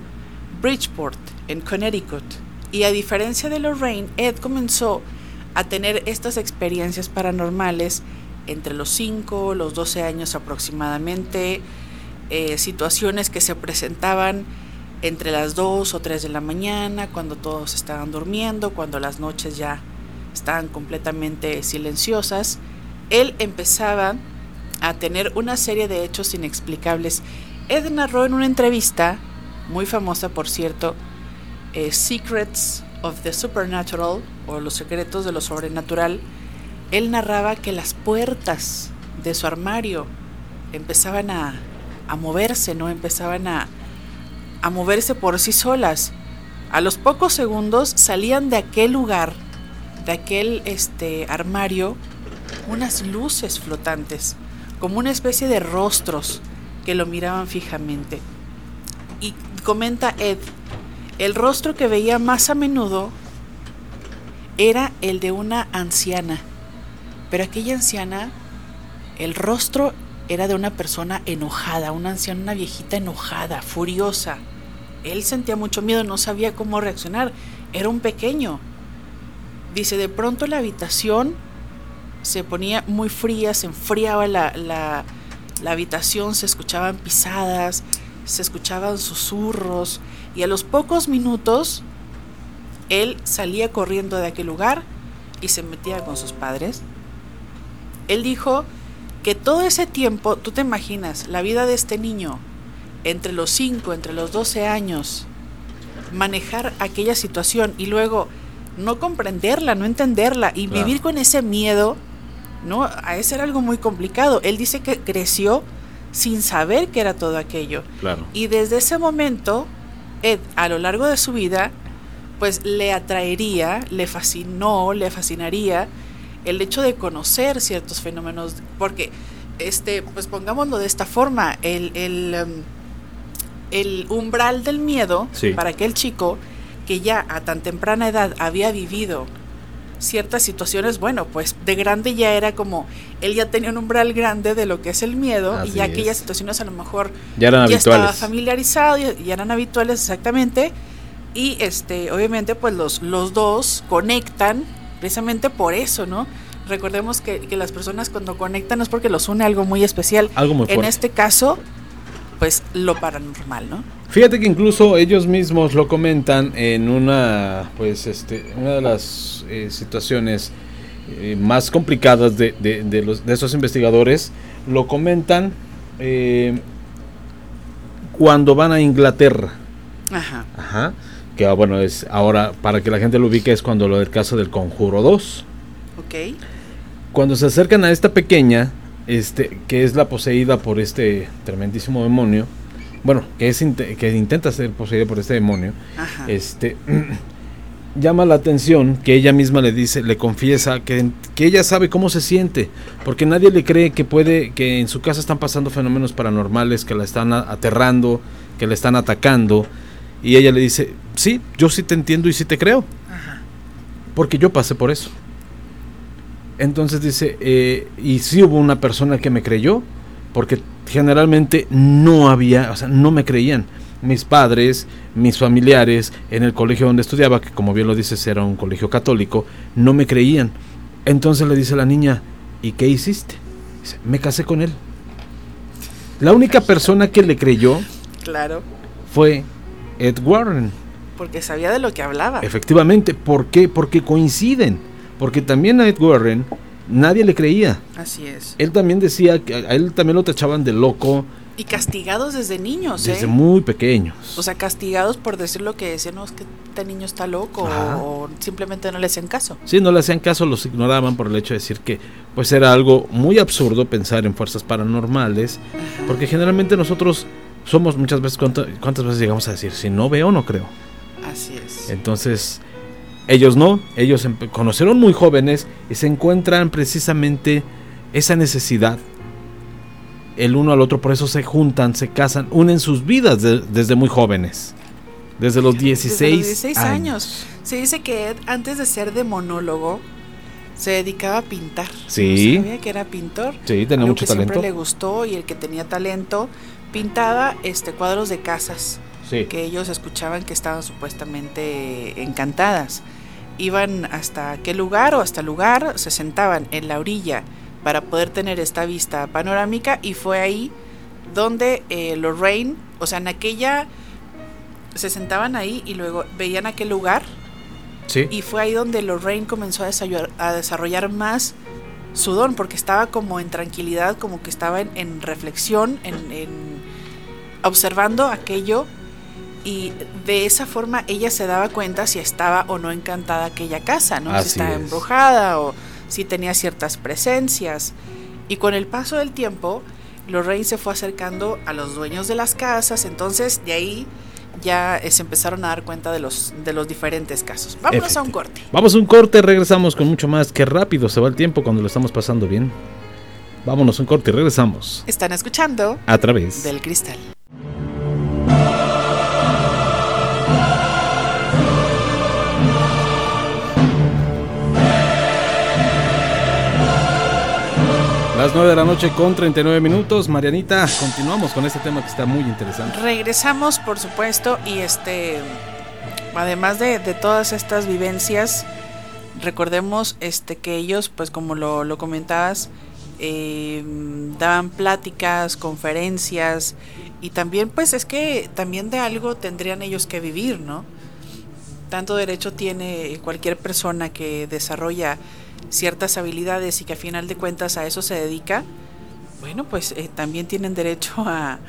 Bridgeport, en Connecticut. Y a diferencia de Lorraine, Ed comenzó a tener estas experiencias paranormales entre los 5, los 12 años aproximadamente, eh, situaciones que se presentaban entre las 2 o 3 de la mañana, cuando todos estaban durmiendo, cuando las noches ya estaban completamente silenciosas. Él empezaba a tener una serie de hechos inexplicables. Ed narró en una entrevista, muy famosa por cierto, eh, Secrets of the Supernatural o Los Secretos de lo Sobrenatural, él narraba que las puertas de su armario empezaban a, a moverse, ¿no? Empezaban a, a moverse por sí solas. A los pocos segundos salían de aquel lugar, de aquel este, armario, unas luces flotantes, como una especie de rostros que lo miraban fijamente. Y comenta Ed el rostro que veía más a menudo era el de una anciana, pero aquella anciana, el rostro era de una persona enojada, una anciana, una viejita enojada, furiosa. Él sentía mucho miedo, no sabía cómo reaccionar, era un pequeño. Dice, de pronto la habitación se ponía muy fría, se enfriaba la, la, la habitación, se escuchaban pisadas, se escuchaban susurros, y a los pocos minutos él salía corriendo de aquel lugar y se metía con sus padres. Él dijo que todo ese tiempo, tú te imaginas, la vida de este niño, entre los 5, entre los 12 años, manejar aquella situación y luego no comprenderla, no entenderla y vivir con ese miedo, ¿no? A ese era algo muy complicado. Él dice que creció sin saber que era todo aquello. Y desde ese momento Ed a lo largo de su vida, pues le atraería, le fascinó, le fascinaría el hecho de conocer ciertos fenómenos, porque, este, pues pongámoslo de esta forma, el, el, em, el umbral del miedo Sí. para aquel chico que ya a tan temprana edad había vivido ciertas situaciones, bueno, pues de grande ya era como, él ya tenía un umbral grande de lo que es el miedo Así y ya es. aquellas situaciones a lo mejor Ya eran estaba habituales. familiarizado, ya, ya eran habituales exactamente y este obviamente pues los, los dos conectan precisamente por eso, ¿no? Recordemos que, que las personas cuando conectan es porque los une algo muy especial. Algo muy En fuerte. este caso, pues lo paranormal, ¿no? Fíjate que incluso ellos mismos lo comentan en una, pues, este, una de las eh, situaciones eh, más complicadas de, de, de los, de esos investigadores. Lo comentan eh, cuando van a Inglaterra. Ajá. Ajá. Que ah, bueno, es ahora, para que la gente lo ubique, es cuando lo del caso del Conjuro 2. Ok. Cuando se acercan a esta pequeña, este, que es la poseída por este tremendísimo demonio, bueno, que es que intenta ser poseída por este demonio, Ajá. este llama la atención que ella misma le dice, le confiesa que, que ella sabe cómo se siente, porque nadie le cree que puede, que en su casa están pasando fenómenos paranormales, que la están aterrando, que la están atacando, y ella le dice, sí, yo sí te entiendo y sí te creo, porque yo pasé por eso. Entonces dice, eh, y sí hubo una persona que me creyó, porque generalmente no había, o sea, no me creían. Mis padres, mis familiares, en el colegio donde estudiaba, que como bien lo dices era un colegio católico, no me creían. Entonces le dice la niña, ¿y qué hiciste? Dice, me casé con él. La única persona que le creyó Claro, fue Ed Warren. porque sabía de lo que hablaba. Efectivamente, ¿por qué? Porque coinciden. Porque también a Ed Warren nadie le creía. Así es. Él también decía que a él también lo tachaban de loco Y castigados desde niños, desde ¿eh? muy pequeños. O sea, castigados por decir lo que decían, no, es que este niño está loco Ajá. o simplemente no le hacen caso. Sí, no le hacían caso, los ignoraban por el hecho de decir que pues era algo muy absurdo pensar en fuerzas paranormales, porque generalmente nosotros somos muchas veces, ¿cuánto- ¿cuántas veces llegamos a decir? Si no veo, no creo. Así es. Entonces, ellos no, ellos empe- conocieron muy jóvenes y se encuentran precisamente esa necesidad el uno al otro, por eso se juntan, se casan, unen sus vidas de- desde muy jóvenes, desde los 16, Desde los 16 años. años. Se dice que Ed, antes de ser demonólogo, se dedicaba a pintar. Sí. No sabía que era pintor. Sí, tenía Algo mucho que siempre talento. le gustó y el que tenía talento pintaba este cuadros de casas Sí. que ellos escuchaban que estaban supuestamente encantadas. Iban hasta aquel lugar o hasta el lugar, se sentaban en la orilla para poder tener esta vista panorámica y fue ahí donde eh, Lorraine, o sea, en aquella se sentaban ahí y luego veían aquel lugar Sí. y fue ahí donde Lorraine comenzó a desarrollar, a desarrollar más su don, porque estaba como en tranquilidad, como que estaba en, en reflexión, en, en observando aquello y de esa forma ella se daba cuenta si estaba o no encantada aquella casa, ¿no? Así si estaba es. embrujada o si tenía ciertas presencias. Y con el paso del tiempo, Lorraine se fue acercando a los dueños de las casas, entonces de ahí ya eh, se empezaron a dar cuenta de los, de los diferentes casos. Vámonos a un corte. Vamos a un corte, regresamos con mucho más. Qué rápido se va el tiempo cuando lo estamos pasando bien. Vámonos a un corte y regresamos Están escuchando a través del cristal. Las 9 de la noche con 39 minutos. Marianita, continuamos con este tema que está muy interesante. Regresamos, por supuesto, y este, además de, todas estas vivencias, recordemos este que ellos, pues como lo comentabas, eh, daban pláticas, conferencias, y también, pues es que también de algo tendrían ellos que vivir, ¿no? Tanto derecho tiene cualquier persona que desarrolla ciertas habilidades y que a final de cuentas a eso se dedica, bueno, pues eh, también tienen derecho a,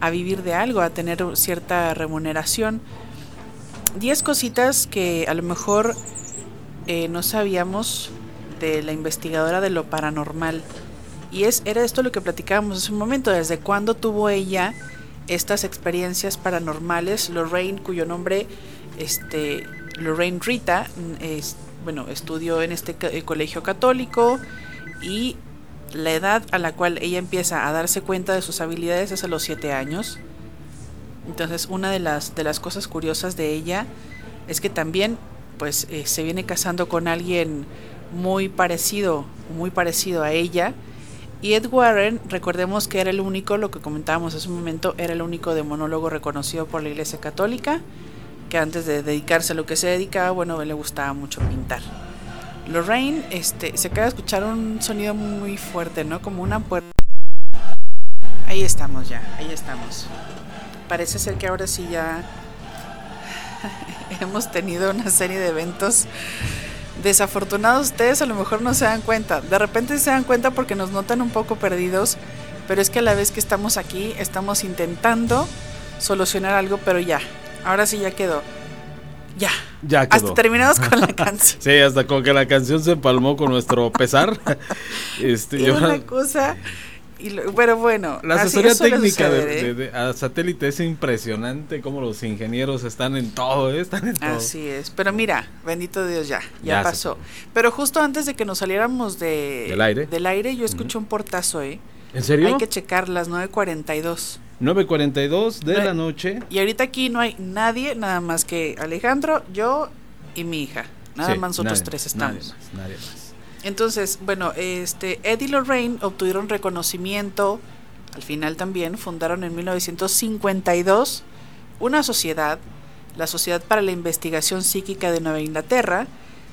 a vivir de algo, a tener cierta remuneración. Diez cositas que a lo mejor eh, no sabíamos de la investigadora de lo paranormal. Y es, era esto lo que platicábamos hace un momento, desde cuándo tuvo ella estas experiencias paranormales, Lorraine, cuyo nombre, este, Lorraine Rita, bueno, estudió en este eh, colegio católico y la edad a la cual ella empieza a darse cuenta de sus habilidades es a los 7 años. Entonces, una de las, de las cosas curiosas de ella es que también pues eh, se viene casando con alguien muy parecido, muy parecido a ella. Y Ed Warren, recordemos que era el único, lo que comentábamos hace un momento, era el único demonólogo reconocido por la Iglesia Católica, que antes de dedicarse a lo que se dedicaba, bueno, le gustaba mucho pintar. Lorraine, este, se acaba de escuchar un sonido muy fuerte, ¿no? Como una puerta. Ahí estamos ya, ahí estamos. Parece ser que ahora sí ya hemos tenido una serie de eventos desafortunados. Ustedes a lo mejor no se dan cuenta. De repente se dan cuenta porque nos notan un poco perdidos. Pero es que a la vez que estamos aquí, estamos intentando solucionar algo, pero ya. Ahora sí ya quedó. Ya. Ya quedó. Hasta terminamos con la canción. sí, hasta con que la canción se empalmó con nuestro pesar. este, y una cosa pero bueno, la asesoría técnica de, a satélite es impresionante como los ingenieros están en todo, ¿eh? están en todo. Así es, pero mira, bendito Dios ya, ya, pasó. Pero justo antes de que nos saliéramos de, del aire, del aire yo escuché un portazo, ¿eh? ¿En serio? Hay que checar las 9.42. 9.42 de la noche. Y ahorita aquí no hay nadie, nada más que Alejandro, yo y mi hija. Nada más nosotros tres estamos. nadie más. Entonces, bueno, este, Ed y Lorraine obtuvieron reconocimiento, al final también fundaron en 1952 una sociedad, la Sociedad para la Investigación Psíquica de Nueva Inglaterra,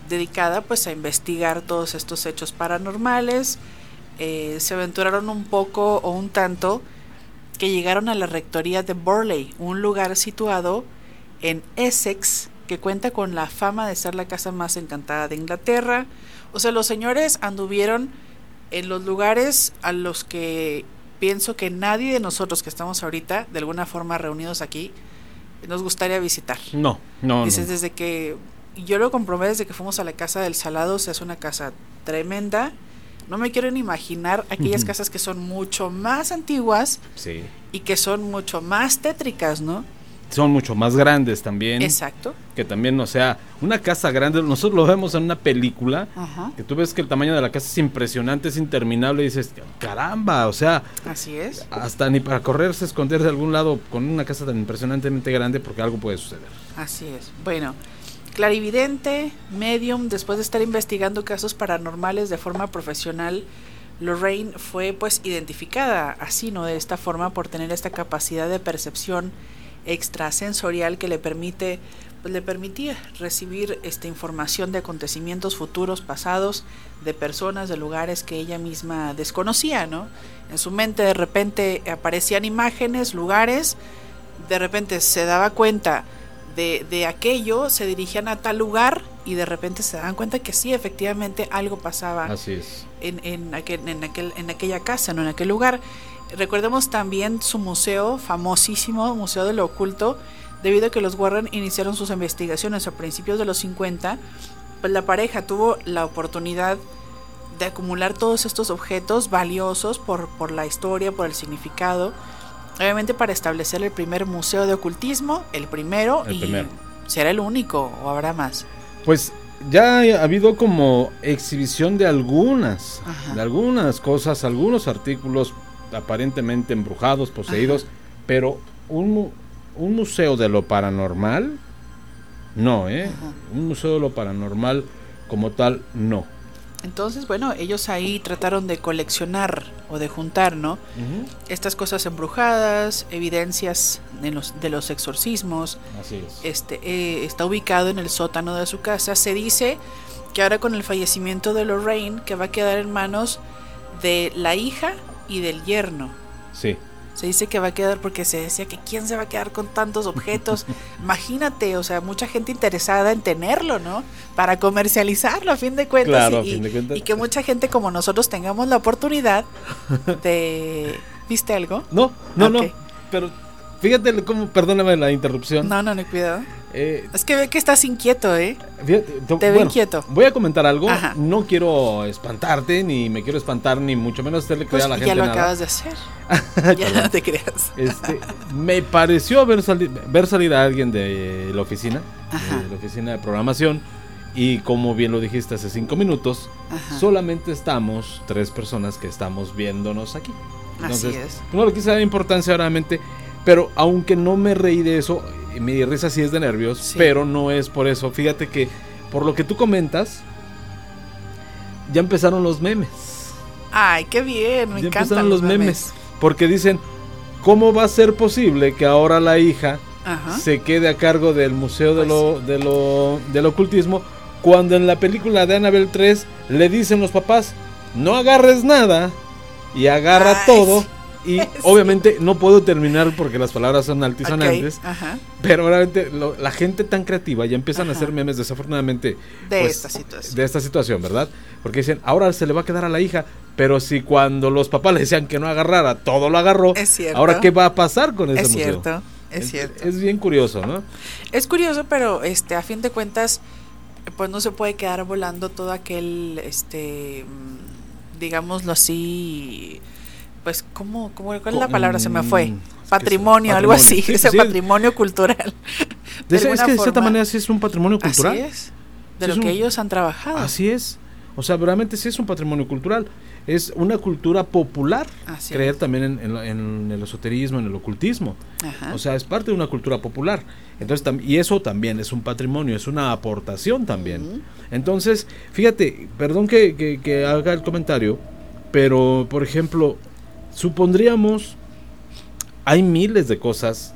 dedicada pues a investigar todos estos hechos paranormales. Eh, se aventuraron un poco o un tanto que llegaron a la rectoría de Burley, un lugar situado en Essex que cuenta con la fama de ser la casa más encantada de Inglaterra, o sea, los señores anduvieron en los lugares a los que pienso que nadie de nosotros que estamos ahorita, de alguna forma reunidos aquí, nos gustaría visitar. No, no. Dices, desde que yo lo comprobé desde que fuimos a la casa del Salado, o sea, es una casa tremenda. No me quiero ni imaginar aquellas casas que son mucho más antiguas sí. y que son mucho más tétricas, ¿no? Son mucho más grandes también. Exacto. Que también, o sea, una casa grande, nosotros lo vemos en una película, que tú ves que el tamaño de la casa es impresionante, es interminable, y dices, caramba, o sea. Así es. Hasta ni para correrse, esconder de algún lado con una casa tan impresionantemente grande, porque algo puede suceder. Así es. Bueno, clarividente, medium, después de estar investigando casos paranormales de forma profesional, Lorraine fue pues identificada así, ¿no? De esta forma por tener esta capacidad de percepción extrasensorial que le permite pues le permitía recibir esta información de acontecimientos futuros, pasados, de personas, de lugares que ella misma desconocía, ¿no? En su mente de repente aparecían imágenes, lugares, de repente se daba cuenta de, de aquello, se dirigían a tal lugar y de repente se daban cuenta que sí, efectivamente algo pasaba Así es. En, en, aquel, en, aquel, en aquella casa, ¿no? en aquel lugar. Recordemos también su museo, famosísimo Museo de lo Oculto, debido a que los Warren iniciaron sus investigaciones a principios de los 50, pues la pareja tuvo la oportunidad de acumular todos estos objetos valiosos por, por la historia, por el significado, obviamente para establecer el primer museo de ocultismo, el primero, y será el único o habrá más. Pues ya ha habido como exhibición de algunas, de algunas cosas, algunos artículos aparentemente embrujados, poseídos, pero un, un, museo de lo paranormal, no, ¿eh? Un museo de lo paranormal como tal, no. Entonces, bueno, ellos ahí trataron de coleccionar o de juntar, ¿no? Estas cosas embrujadas, evidencias de los, de los exorcismos. Así es. Este, eh, está ubicado en el sótano de su casa. Se dice que ahora con el fallecimiento de Lorraine, que va a quedar en manos de la hija y del yerno. Sí. Se dice que va a quedar porque se decía que quién se va a quedar con tantos objetos. Imagínate, o sea, mucha gente interesada en tenerlo, ¿no? Para comercializarlo a fin de cuentas. Claro, y, a fin de cuentas. y que mucha gente como nosotros tengamos la oportunidad de... ¿Viste algo? No, no, no. Pero fíjate cómo, perdóname la interrupción. No, no, no, cuidado. Eh, es que ve que estás inquieto, ¿eh? te, ve inquieto. Voy a comentar algo. No quiero espantarte, ni me quiero espantar, ni mucho menos hacerle creer pues a la ya gente. Ya lo acabas de hacer. ya no te creas. Este, me pareció ver, ver salir a alguien de la oficina, de la oficina de programación. Y como bien lo dijiste hace cinco minutos, solamente estamos tres personas que estamos viéndonos aquí. Entonces, Así es. No le quise dar importancia, realmente Pero aunque no me reí de eso, mi risa sí es de nervios, pero no es por eso. Fíjate que por lo que tú comentas, ya empezaron los memes. Ay, qué bien, me ya encantan empezaron los memes. Porque dicen, ¿cómo va a ser posible que ahora la hija Ajá. se quede a cargo del Museo de, Pues lo, de lo, del Ocultismo cuando en la película de Annabelle 3 le dicen los papás, no agarres nada y agarra Ay, todo? Y sí. obviamente no puedo terminar porque las palabras son altisonantes. Ajá. Pero realmente lo- la gente tan creativa ya empiezan a hacer memes desafortunadamente De pues, esta situación. de esta situación, ¿verdad? Porque dicen, ahora se le va a quedar a la hija, pero si cuando los papás le decían que no agarrara, todo lo agarró, Es cierto. ahora qué va a pasar con ese Es museo? cierto, es Es- cierto. Es bien curioso, ¿no? Es curioso, pero este a fin de cuentas pues no se puede quedar volando todo aquel este mm, digámoslo así pues cómo cómo cuál es la palabra se me fue es que patrimonio algo así. Sí, ese sí. patrimonio cultural De- es que de cierta manera sí es un patrimonio cultural. así es de Sí, lo es que un- ellos han trabajado Así es. O sea, realmente sí es un patrimonio cultural. Es una cultura popular. Así creer es. también en, en la- en el esoterismo, en el ocultismo. Ajá. O sea, es parte de una cultura popular. Entonces, y eso también es un patrimonio, es una aportación también. Entonces, fíjate, perdón que, que- que haga el comentario, pero, por ejemplo, supondríamos, hay miles de cosas,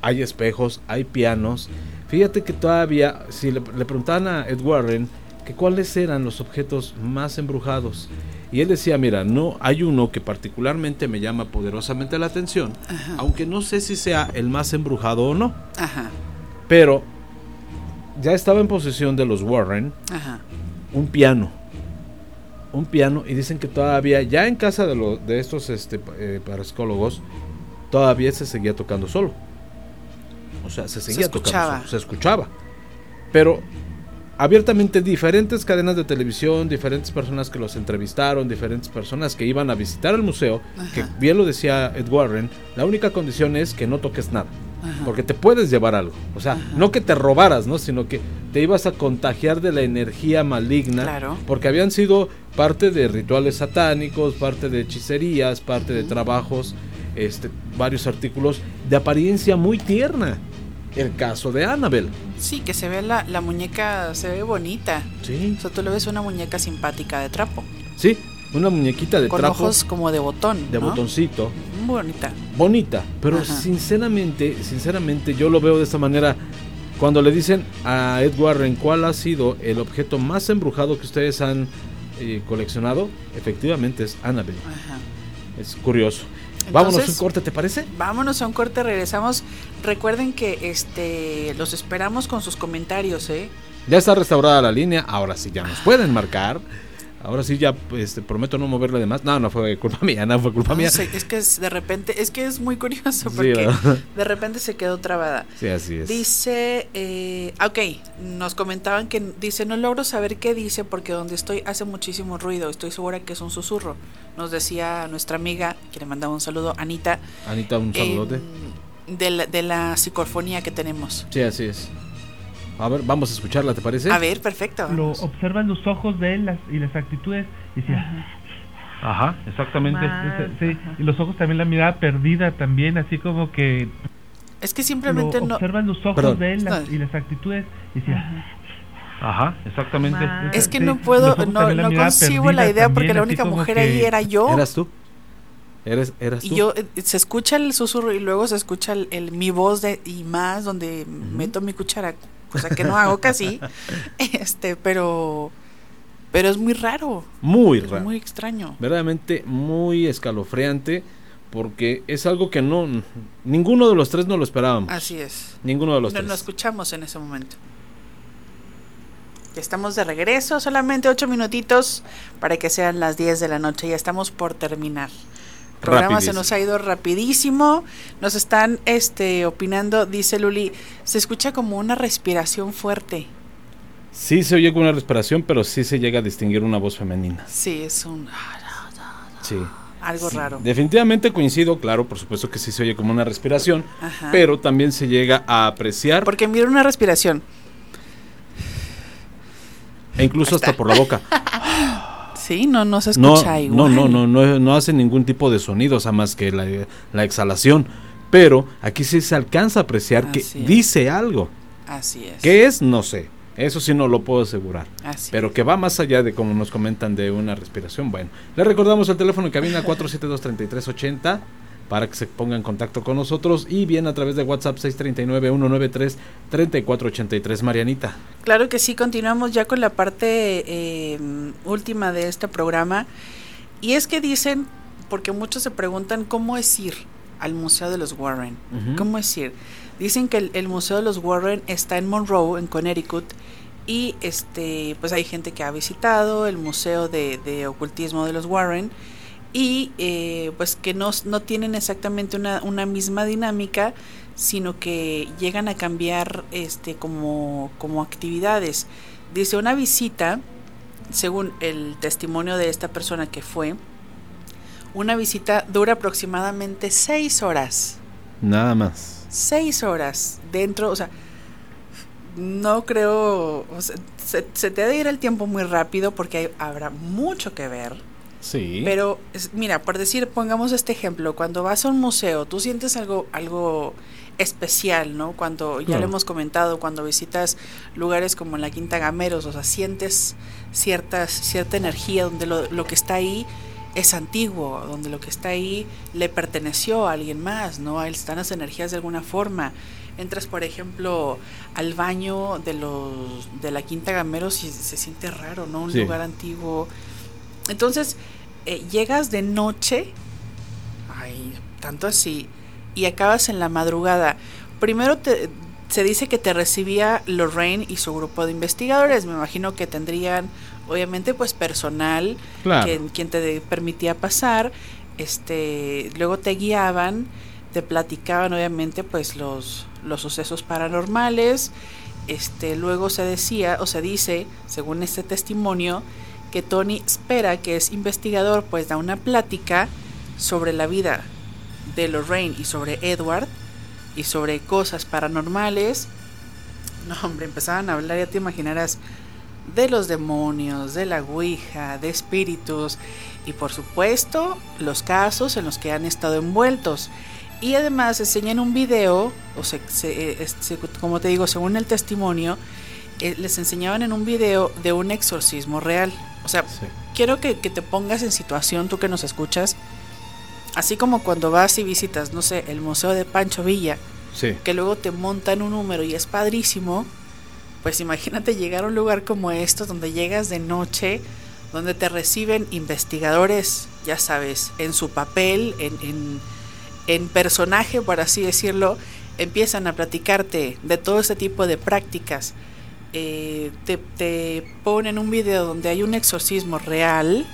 hay espejos, hay pianos. Fíjate que todavía, si le, le preguntaban a Ed Warren que cuáles eran los objetos más embrujados, y él decía, mira, no hay uno que particularmente me llama poderosamente la atención, Ajá. aunque no sé si sea el más embrujado o no, ajá pero ya estaba en posesión de los Warren ajá un piano. Un piano y dicen que todavía, ya en casa de, lo- de estos este, eh, parapsicólogos, todavía se seguía tocando solo. O sea, se seguía tocando escuchaba. solo, se escuchaba. Pero abiertamente diferentes cadenas de televisión, diferentes personas que los entrevistaron, diferentes personas que iban a visitar el museo, que bien lo decía Ed Warren, la única condición es que no toques nada. Ajá. Porque te puedes llevar algo. O sea, no que te robaras, ¿no? Sino que te ibas a contagiar de la energía maligna. Claro. Porque habían sido parte de rituales satánicos, parte de hechicerías, parte de trabajos, este, varios artículos de apariencia muy tierna. El caso de Annabelle. sí que se ve la, la muñeca se ve bonita Sí. o sea tú le ves una muñeca simpática de trapo Sí, una muñequita de con trapo, ojos como de botón de ¿no? botoncito. muy bonita bonita, pero Ajá. sinceramente, sinceramente yo lo veo de esta manera. Cuando le dicen a Ed Warren cuál ha sido el objeto más embrujado que ustedes han eh, coleccionado, efectivamente es Annabelle. Ajá. Es curioso. Vámonos Entonces- un corte, ¿te parece? Vámonos a un corte, regresamos. Recuerden que este los esperamos con sus comentarios, ¿eh? Ya está restaurada la línea, ahora sí ya nos pueden marcar. Ahora sí ya este, prometo no moverle de más. No, no fue culpa mía, no fue culpa No mía. sé, es que es de repente, es que es muy curioso Sí, porque ¿verdad? de repente se quedó trabada. Sí, así es. Dice, eh, ok, nos comentaban que dice, no logro saber qué dice porque donde estoy hace muchísimo ruido, estoy segura que es un susurro. Nos decía nuestra amiga, que le mandaba un saludo, Anita, Anita, un saludote. em, de, la, de la psicofonía que tenemos. Sí, así es. A ver, vamos a escucharla, ¿te parece? A ver, perfecto. Lo observan los ojos de él las, y las actitudes y decía, ajá, exactamente. Y los ojos también la mirada perdida también, así como que Es que simplemente lo no... observan los ojos Perdón. de él las- y las actitudes y decía, ajá, exactamente. Más. Es que Sí, no puedo, no, no perdida la idea porque la única mujer que- ahí era yo. ¿Eras tú? ¿Eres, eras Y tú? yo, eh, se escucha el susurro y luego se escucha el, el- mi voz de y más donde meto mi cuchara, cosa que no hago casi. este, pero pero es muy raro. Muy es raro. muy extraño. verdaderamente muy escalofriante porque es algo que no ninguno de los tres no lo esperábamos. Así es. Ninguno de los No tres. lo escuchamos en ese momento. Ya estamos de regreso, solamente ocho minutitos para que sean las 10 de la noche. Ya estamos por terminar. El programa se nos ha ido rapidísimo. Nos están este opinando, dice Luli, se escucha como una respiración fuerte. Sí se oye con una respiración, pero sí se llega a distinguir una voz femenina. Sí, es un Sí. algo raro. Definitivamente coincido, claro, por supuesto que sí se oye como una respiración, Ajá. pero también se llega a apreciar Porque mira una respiración. e incluso hasta por la boca. Sí, no, no se No, escucha no, igual. no, no, no, no hace ningún tipo de sonido, o sea, más que la, la exhalación. Pero aquí sí se alcanza a apreciar que dice algo. Así es. ¿Qué es? No sé. Eso sí no lo puedo asegurar. Pero que va más allá de como nos comentan de una respiración. Bueno, le recordamos el teléfono en cabina 472-3380 para que se ponga en contacto con nosotros y bien a través de WhatsApp 639-193-3483. Marianita. Claro que sí, continuamos ya con la parte eh, última de este programa. Y es que dicen, porque muchos se preguntan cómo es ir al Museo de los Warren. ¿Cómo es ir? Dicen que el, Museo de los Warren está en Monroe, en Connecticut, y este, pues hay gente que ha visitado el Museo de, Ocultismo de los Warren y eh, pues que no, no tienen exactamente una, una, misma dinámica, sino que llegan a cambiar este, como, como actividades. Dice una visita, según el testimonio de esta persona que fue, una visita dura aproximadamente seis horas. Nada más seis horas dentro, o sea, no creo, se, te ha de ir el tiempo muy rápido porque habrá mucho que ver. Sí. Pero mira, por decir, pongamos este ejemplo, cuando vas a un museo, tú sientes algo algo especial, ¿no? Cuando ya lo hemos comentado, cuando visitas lugares como la Quinta Gameros, o sea, sientes ciertas cierta energía donde lo, lo que está ahí es antiguo, donde lo que está ahí le perteneció a alguien más, ¿no? Están las energías de alguna forma. Entras, por ejemplo, al baño de los de la Quinta Gameros y se siente raro, ¿no? Un lugar antiguo. Entonces, eh, llegas de noche, ay, tanto así, y acabas en la madrugada. Primero te, se dice que te recibía Lorraine y su grupo de investigadores. Me imagino que tendrían obviamente pues personal quien, te permitía pasar este luego te guiaban te platicaban obviamente pues los los sucesos paranormales este luego se decía o se dice según este testimonio que Tony espera que es investigador pues da una plática sobre la vida de Lorraine y sobre Edward y sobre cosas paranormales no hombre empezaban a hablar ya te imaginarás de los demonios, de la Ouija, de espíritus y por supuesto los casos en los que han estado envueltos. Y además enseñan un video, o se, eh, como te digo, según el testimonio, eh, les enseñaban en un video de un exorcismo real. O sea, quiero que, que, te pongas en situación, tú que nos escuchas, así como cuando vas y visitas, no sé, el Museo de Pancho Villa, que luego te montan un número y es padrísimo pues imagínate llegar a un lugar como esto, donde llegas de noche, donde te reciben investigadores, ya sabes, en su papel, en, en, personaje, por así decirlo, empiezan a platicarte de todo este tipo de prácticas. Eh, te, te, ponen un video donde hay un exorcismo real,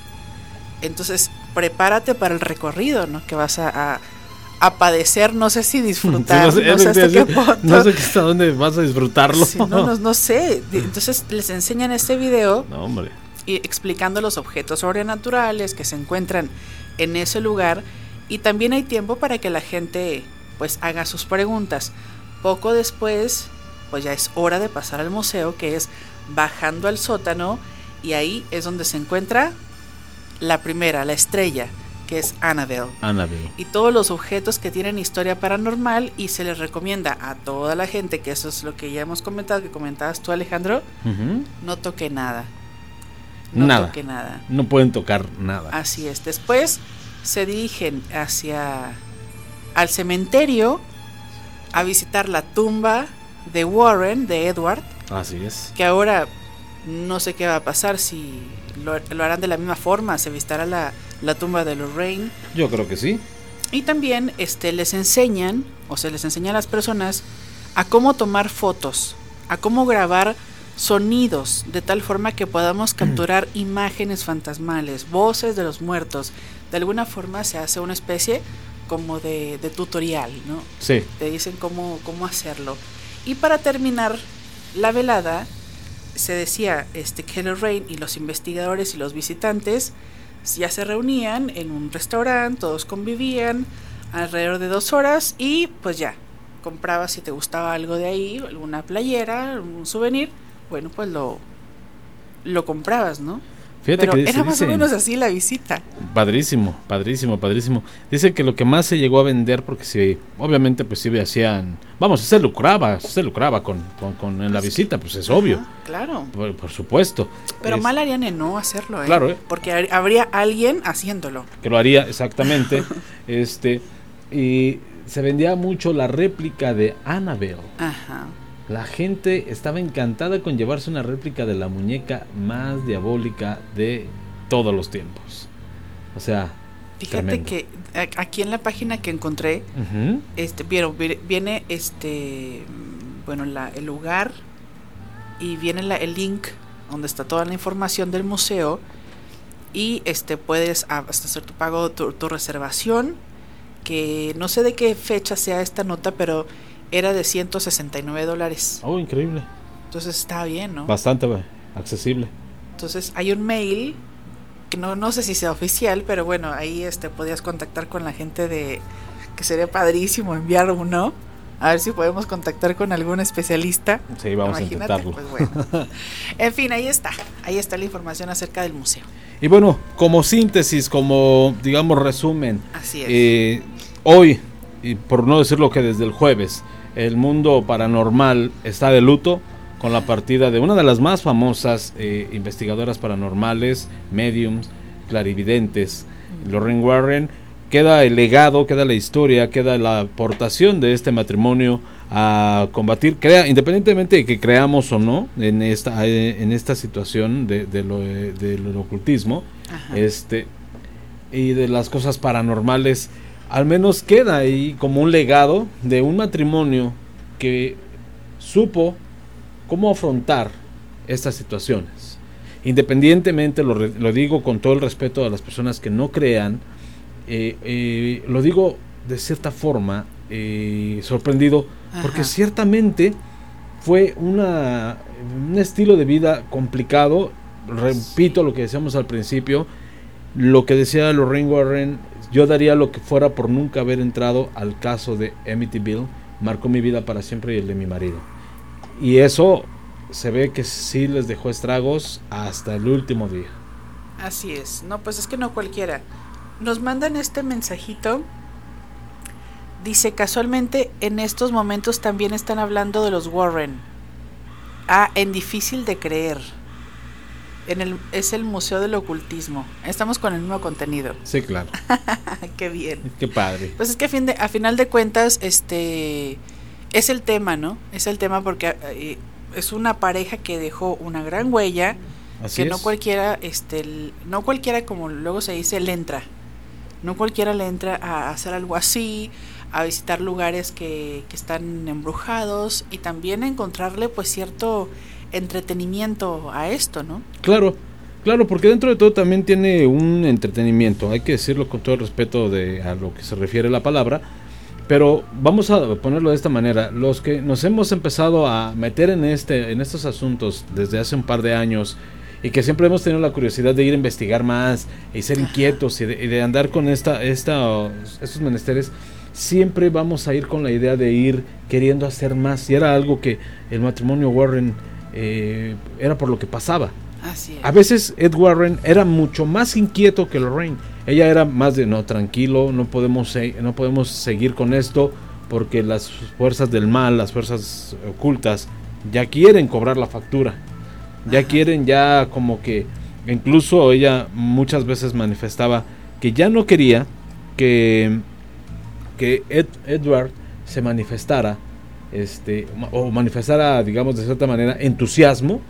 entonces prepárate para el recorrido, ¿no? Que vas a a padecer, no sé si disfrutar, no, sé, hasta qué punto. No sé hasta dónde vas a disfrutarlo. no, no, sé. Entonces les enseñan este video Y explicando los objetos sobrenaturales que se encuentran en ese lugar y también hay tiempo para que la gente pues haga sus preguntas. Poco después, pues ya es hora de pasar al museo, que es bajando al sótano y ahí es donde se encuentra la primera, la estrella que es Annabelle. Annabelle. Y todos los objetos que tienen historia paranormal y se les recomienda a toda la gente, que eso es lo que ya hemos comentado, que comentabas tú Alejandro, no toque nada. No nada. toque nada. No pueden tocar nada. Así es. Después se dirigen hacia al cementerio a visitar la tumba de Warren, de Edward. Así es. Que ahora no sé qué va a pasar si lo, lo harán de la misma forma, se visitará la la tumba de Lorraine. Yo creo que sí. Y también este, les enseñan, o se les enseña a las personas, a cómo tomar fotos, a cómo grabar sonidos, de tal forma que podamos capturar imágenes fantasmales, voces de los muertos. De alguna forma se hace una especie como de, tutorial, ¿no? Sí. Te dicen cómo, cómo hacerlo. Y para terminar la velada, se decía este, que Lorraine y los investigadores y los visitantes ya se reunían en un restaurante, todos convivían alrededor de dos horas y pues ya, comprabas si te gustaba algo de ahí, alguna playera, un souvenir, bueno, pues lo, lo comprabas, ¿no? Fíjate Pero que era más o menos así la visita. Padrísimo, padrísimo, padrísimo. Dice que lo que más se llegó a vender, porque sí, obviamente pues sí hacían, vamos, se lucraba, se lucraba con, con, con en la visita, pues es obvio, Claro. por, por supuesto. Pero Es- mal harían en no hacerlo, ¿eh? Claro, ¿eh? Porque habría alguien haciéndolo. que lo haría exactamente. este y se vendía mucho la réplica de Annabelle. Ajá. La gente estaba encantada con llevarse una réplica de la muñeca más diabólica de todos los tiempos. O sea, Fíjate tremendo. que aquí en la página que encontré, este, vieron, vi- viene este, bueno, la, el lugar y viene la- el link donde está toda la información del museo y este puedes hacer tu pago, tu, tu reservación, que no sé de qué fecha sea esta nota, pero era de 169 dólares. Oh, increíble. Entonces está bien, ¿no? Bastante accesible. Entonces hay un mail que no, no sé si sea oficial, pero bueno, ahí este podías contactar con la gente de que sería padrísimo enviar uno. A ver si podemos contactar con algún especialista. Sí, vamos Imagínate, a intentarlo. pues bueno. En fin, ahí está. Ahí está la información acerca del museo. Y bueno, como síntesis, como digamos resumen, Así es. eh, hoy, y por no decirlo que desde el jueves, el mundo paranormal está de luto con la partida de una de las más famosas eh, investigadoras paranormales, mediums, clarividentes, Lorraine Warren. Queda el legado, queda la historia, queda la aportación de este matrimonio a combatir, crea, independientemente de que creamos o no en esta, eh, en esta situación de, de lo, eh, del ocultismo, Ajá. este y de las cosas paranormales, al menos queda ahí como un legado de un matrimonio que supo cómo afrontar estas situaciones. Independientemente, lo, digo con todo el respeto a las personas que no crean, eh, eh, lo digo de cierta forma eh, sorprendido, porque ciertamente fue una, un estilo de vida complicado. Repito lo que decíamos al principio, lo que decía Lorraine Warren, yo daría lo que fuera por nunca haber entrado al caso de Amityville, marcó mi vida para siempre y el de mi marido. Y eso se ve que sí les dejó estragos hasta el último día. Así es. No, pues es que no cualquiera. Nos mandan este mensajito. Dice, casualmente en estos momentos también están hablando de los Warren. Ah, en difícil de creer. En el, es el Museo del Ocultismo. Estamos con el mismo contenido. Sí, claro. Qué bien. Qué padre. Pues es que a, fin de, a final de cuentas, este es el tema, ¿no? Es el tema porque eh, es una pareja que dejó una gran huella Así que no es. cualquiera, este, el- no cualquiera como luego se dice le entra, no cualquiera le entra a hacer algo así, a visitar lugares que, que están embrujados y también encontrarle pues cierto entretenimiento a esto, ¿no? Claro, claro, porque dentro de todo también tiene un entretenimiento, hay que decirlo con todo el respeto de a lo que se refiere la palabra, pero vamos a ponerlo de esta manera, los que nos hemos empezado a meter en este en estos asuntos desde hace un par de años y que siempre hemos tenido la curiosidad de ir a investigar más y ser inquietos y de, y de andar con esta esta estos menesteres siempre vamos a ir con la idea de ir queriendo hacer más y era algo que el matrimonio Warren eh, era por lo que pasaba Así es. a veces Ed Warren era mucho más inquieto que Lorraine. Ella era más de no tranquilo, no podemos no podemos seguir con esto porque las fuerzas del mal, las fuerzas ocultas ya quieren cobrar la factura. Ya quieren ya como que incluso ella muchas veces manifestaba que ya no quería que que Ed- Edward se manifestara este o manifestara digamos de cierta manera entusiasmo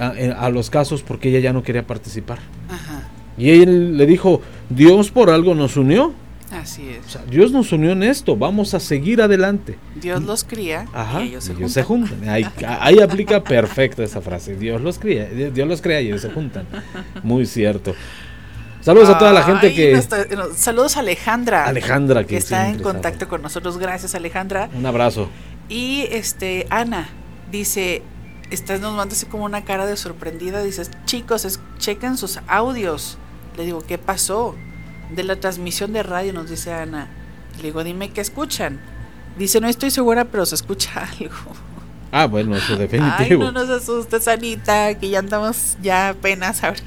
a, los casos porque ella ya no quería participar Ajá. y él le dijo Dios por algo nos unió Así es. o sea, Dios nos unió en esto vamos a seguir adelante Dios los cría Ajá, y ellos se ellos juntan. se juntan. Ahí, ahí aplica perfecto esa frase. Dios los cría, Dios los crea y ellos se juntan. Muy cierto. Saludos a toda la gente que nuestra- no, saludos a Alejandra. Alejandra, que que está en contacto con nosotros. Gracias, Alejandra. un abrazo. Y este Ana dice, estás nos manda así como una cara de sorprendida, dices, "Chicos, es- chequen sus audios." Le digo, "¿Qué pasó?" De la transmisión de radio nos dice Ana. Le digo, "Dime qué escuchan." Dice, "No estoy segura, pero se escucha algo." Ah, bueno, eso Ay, definitivo. no nos asustes, Anita, que ya andamos ya apenas ahorita.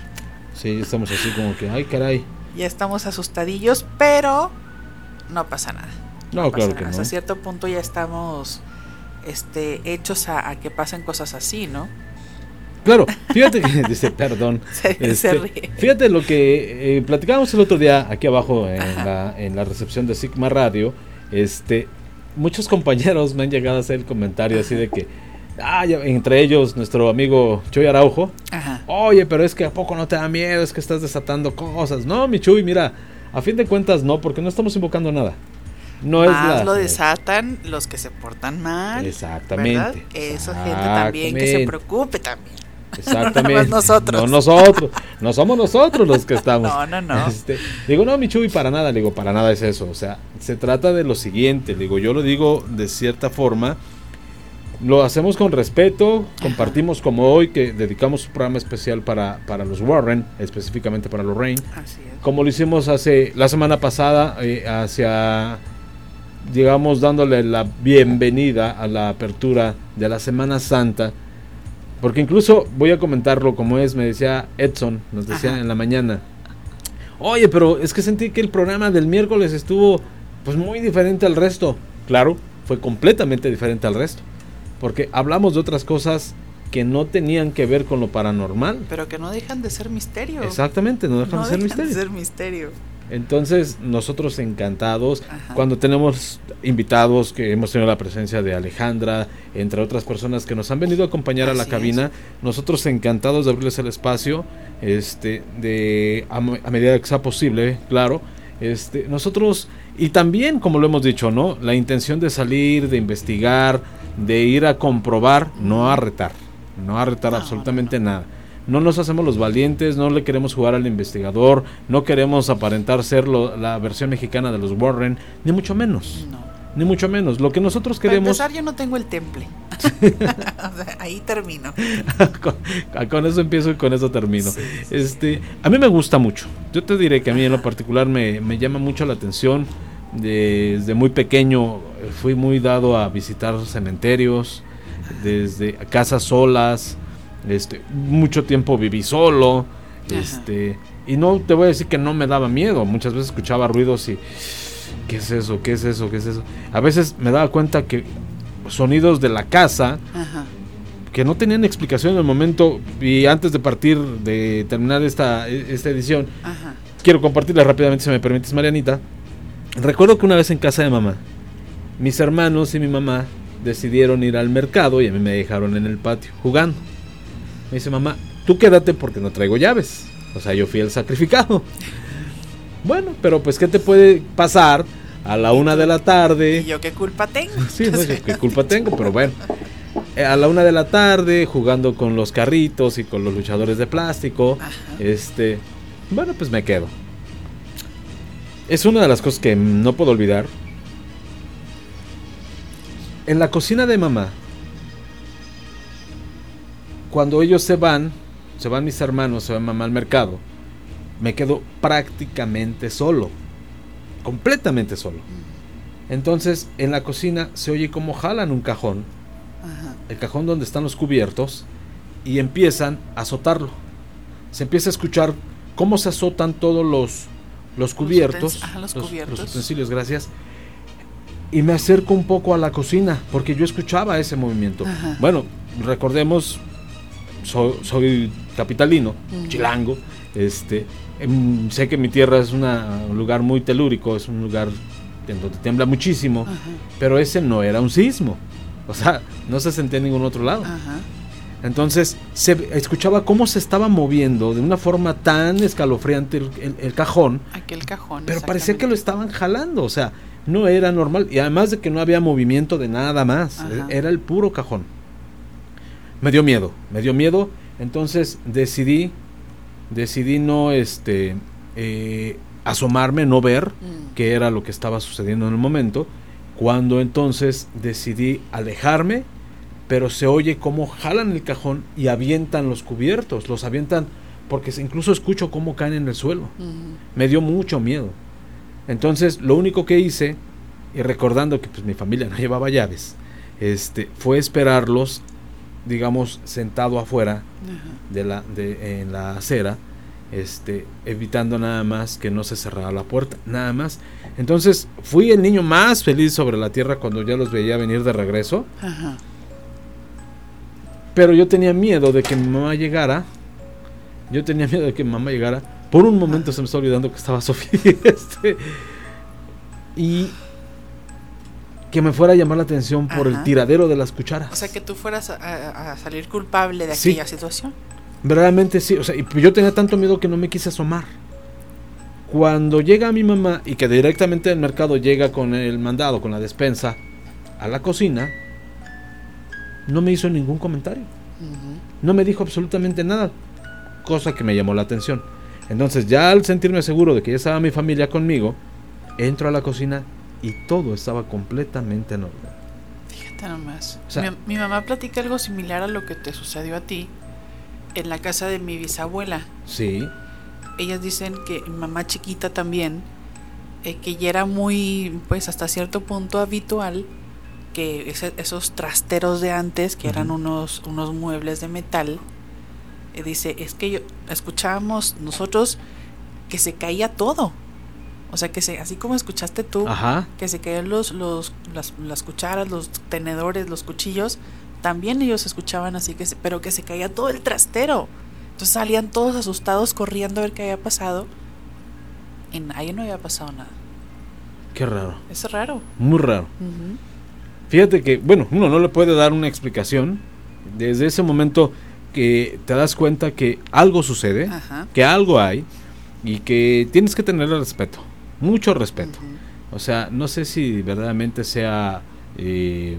Sí, estamos así como que, ay, caray. Ya estamos asustadillos, pero no pasa nada. No, claro que no. Hasta cierto punto ya estamos este, hechos a, que pasen cosas así, ¿no? Claro, fíjate que dice, perdón. Este, fíjate lo que eh, platicábamos el otro día aquí abajo en la, en la, recepción de Sigma Radio. Este, muchos compañeros me han llegado a hacer el comentario así de que, ah, entre ellos nuestro amigo Chuy Araujo. Oye, pero es que a poco no te da miedo, es que estás desatando cosas. No, mi Chuy, mira, a fin de cuentas no, porque no estamos invocando nada. No es la, lo desatan los que se portan mal. Exactamente. Esa gente también que se preocupe también. Exactamente. no nosotros. No nosotros. No somos nosotros los que estamos. no, no, no. Este, digo, no, Michuy, para nada. digo, para nada es eso. O sea, se trata de lo siguiente. digo, yo lo digo de cierta forma. Lo hacemos con respeto. Compartimos como hoy que dedicamos un programa especial para, para los Warren, específicamente para Lorraine. Así es. Como lo hicimos hace la semana pasada eh, hacia digamos, dándole la bienvenida a la apertura de la Semana Santa. Porque incluso voy a comentarlo como es, me decía Edson, nos decía en la mañana. Oye, pero es que sentí que el programa del miércoles estuvo pues muy diferente al resto. Claro, fue completamente diferente al resto. Porque hablamos de otras cosas que no tenían que ver con lo paranormal. Pero que no dejan de ser misterio. Exactamente, no dejan, de, ser misterio. de ser misterio. Entonces, nosotros encantados, cuando tenemos invitados, que hemos tenido la presencia de Alejandra, entre otras personas que nos han venido a acompañar a la cabina, nosotros encantados de abrirles el espacio, este, de a, medida que sea posible, claro, este, nosotros, y también, como lo hemos dicho, ¿no? La intención de salir, de investigar, de ir a comprobar, no a retar, no a retar absolutamente nada no nos hacemos los valientes, no le queremos jugar al investigador, no queremos aparentar ser la versión mexicana de los Warren, ni mucho menos. Ni mucho menos. Lo que nosotros queremos. Para empezar, yo no tengo el temple. ahí termino. con, eso empiezo y con eso termino. este, a mí me gusta mucho. Yo te diré que a mí en lo particular me, me llama mucho la atención. Desde muy pequeño fui muy dado a visitar cementerios, desde casas solas, este, mucho tiempo viví solo. Este, y no te voy a decir que no me daba miedo. Muchas veces escuchaba ruidos y. ¿Qué es eso? ¿Qué es eso? ¿Qué es eso? A veces me daba cuenta que sonidos de la casa. que no tenían explicación en el momento y antes de partir de terminar esta, esta edición quiero compartirla rápidamente si me permites Marianita recuerdo que una vez en casa de mamá mis hermanos y mi mamá decidieron ir al mercado y a mí me dejaron en el patio jugando me dice mamá, tú quédate porque no traigo llaves. O sea, yo fui el sacrificado. Bueno, pero pues ¿qué te puede pasar a la una de la tarde? ¿Y yo qué culpa tengo? Sí, no sé qué culpa tengo, pero bueno. Eh, a la una de la tarde, jugando con los carritos y con los luchadores de plástico. Este, bueno, pues me quedo. Es una de las cosas que no puedo olvidar. En la cocina de mamá cuando ellos se van, se van mis hermanos, se van mamá al mercado, me quedo prácticamente solo, completamente solo. Entonces en la cocina se oye como jalan un cajón, el cajón donde están los cubiertos, y empiezan a azotarlo. Se empieza a escuchar cómo se azotan todos los, los cubiertos, los, cubiertos. los utensilios, gracias. Y me acerco un poco a la cocina, porque yo escuchaba ese movimiento. Bueno, recordemos, soy, capitalino, chilango, este, em, sé que mi tierra es un lugar muy telúrico, es un lugar en donde tiembla muchísimo, pero ese no era un sismo, o sea, no se sentía en ningún otro lado. Entonces se escuchaba cómo se estaba moviendo de una forma tan escalofriante el, cajón. Aquel cajón. Pero parecía que lo estaban jalando, o sea, no era normal. Y además de que no había movimiento de nada más, era el puro cajón me dio miedo, me dio miedo, entonces decidí, decidí no este, eh, asomarme, no ver mm. qué era lo que estaba sucediendo en el momento, cuando entonces decidí alejarme, pero se oye cómo jalan el cajón y avientan los cubiertos, los avientan porque incluso escucho cómo caen en el suelo. Me dio mucho miedo. Entonces, lo único que hice, y recordando que pues mi familia no llevaba llaves, este, fue esperarlos digamos, sentado afuera de la, de, en la acera este, evitando nada más que no se cerrara la puerta, nada más. Entonces fui el niño más feliz sobre la tierra cuando ya los veía venir de regreso. Pero yo tenía miedo de que mi mamá llegara. Yo tenía miedo de que mi mamá llegara. Por un momento se me está olvidando que estaba Sofía. Este, y que me fuera a llamar la atención por el tiradero de las cucharas. O sea, que tú fueras a, salir culpable de aquella situación. Verdaderamente sí, o sea, yo tenía tanto miedo que no me quise asomar. Cuando llega mi mamá y que directamente del mercado llega con el mandado, con la despensa, a la cocina, no me hizo ningún comentario. No me dijo absolutamente nada, cosa que me llamó la atención. Entonces ya al sentirme seguro de que ya estaba mi familia conmigo, entro a la cocina y todo estaba completamente en orden. Fíjate nomás. mi, mi mamá platica algo similar a lo que te sucedió a ti en la casa de mi bisabuela. Sí. Ellas dicen que mi mamá chiquita también, eh, que ya era muy, pues hasta cierto punto habitual que esos trasteros de antes, que eran unos, unos muebles de metal, eh, dice, es que yo, escuchábamos nosotros que se caía todo. O sea, que se, así como escuchaste tú, que se caían los, los, las, las cucharas, los tenedores, los cuchillos, también ellos escuchaban así, que pero que se caía todo el trastero. Entonces salían todos asustados corriendo a ver qué había pasado. En ahí no había pasado nada. Qué raro. Es raro. Muy raro. Fíjate que, bueno, uno no le puede dar una explicación. Desde ese momento que te das cuenta que algo sucede, que algo hay y que tienes que tener respeto, mucho respeto. O sea, no sé si verdaderamente sea eh,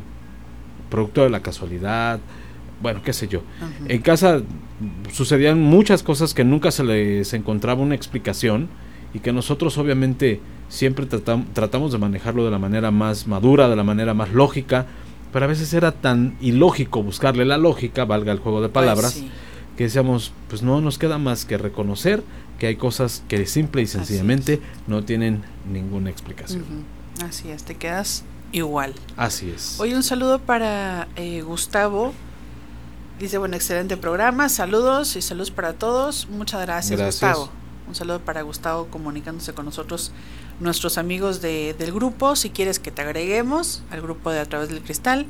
producto de la casualidad, bueno, qué sé yo. En casa sucedían muchas cosas que nunca se les encontraba una explicación y que nosotros obviamente siempre tratamos de manejarlo de la manera más madura, de la manera más lógica, pero a veces era tan ilógico buscarle la lógica, valga el juego de pues palabras, que decíamos, pues no nos queda más que reconocer que hay cosas que simple y sencillamente no tienen ninguna explicación. Así es, te quedas igual. Así es. Hoy un saludo para eh, Gustavo. Dice, bueno, excelente programa. Saludos y saludos para todos. Muchas gracias, Gustavo. Un saludo para Gustavo comunicándose con nosotros, nuestros amigos de, del grupo. Si quieres que te agreguemos al grupo de A través del cristal,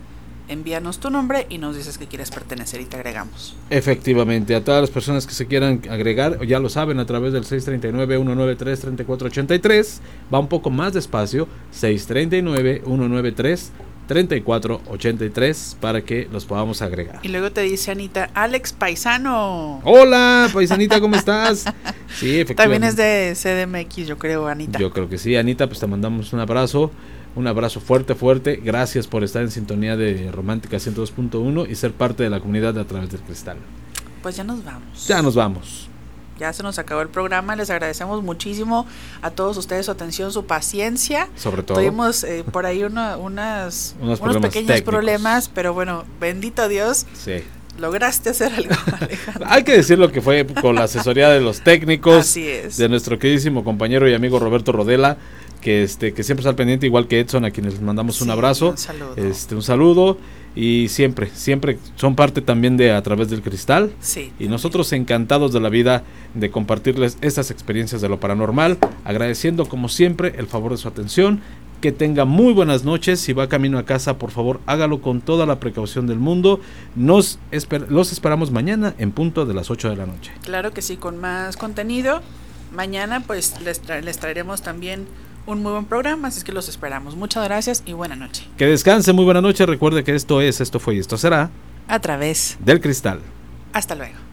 envíanos tu nombre y nos dices que quieres pertenecer y te agregamos. Efectivamente, a todas las personas que se quieran agregar, ya lo saben, a través del 639-193-3483, va un poco más despacio, 639-193-3483 para que los podamos agregar. Y luego te dice Anita, Alex Paisano. Hola, Paisanita, ¿cómo estás? Sí, efectivamente. También es de CDMX, yo creo, Anita. Yo creo que sí, Anita, pues te mandamos un abrazo. Un abrazo fuerte, fuerte. Gracias por estar en sintonía de Romántica 102.1 y ser parte de la comunidad de A través del cristal. Pues ya nos vamos. Ya nos vamos. Ya se nos acabó el programa. Les agradecemos muchísimo a todos ustedes su atención, su paciencia. Sobre todo. Tuvimos eh, por ahí unas, unos, pequeños problemas, pero bueno, bendito Dios. Sí lograste hacer algo, Hay que decir lo que fue con la asesoría de los técnicos, Así es. de nuestro queridísimo compañero y amigo Roberto Rodela, que este que siempre está al pendiente igual que Edson a quienes les mandamos un abrazo. un saludo. este un saludo. Y siempre siempre son parte también de a través del cristal. Sí, y nosotros encantados de la vida de compartirles estas experiencias de lo paranormal agradeciendo como siempre el favor de su atención. Que tenga muy buenas noches. Si va camino a casa por favor hágalo con toda la precaución del mundo. Nos los esperamos mañana en punto de las 8 de la noche. Claro que sí con más contenido. Mañana pues les, les traeremos también un muy buen programa, así es que los esperamos. Muchas gracias y buena noche. Que descanse, muy buena noche. Recuerde que esto es, esto fue y esto será. A través del cristal. Hasta luego.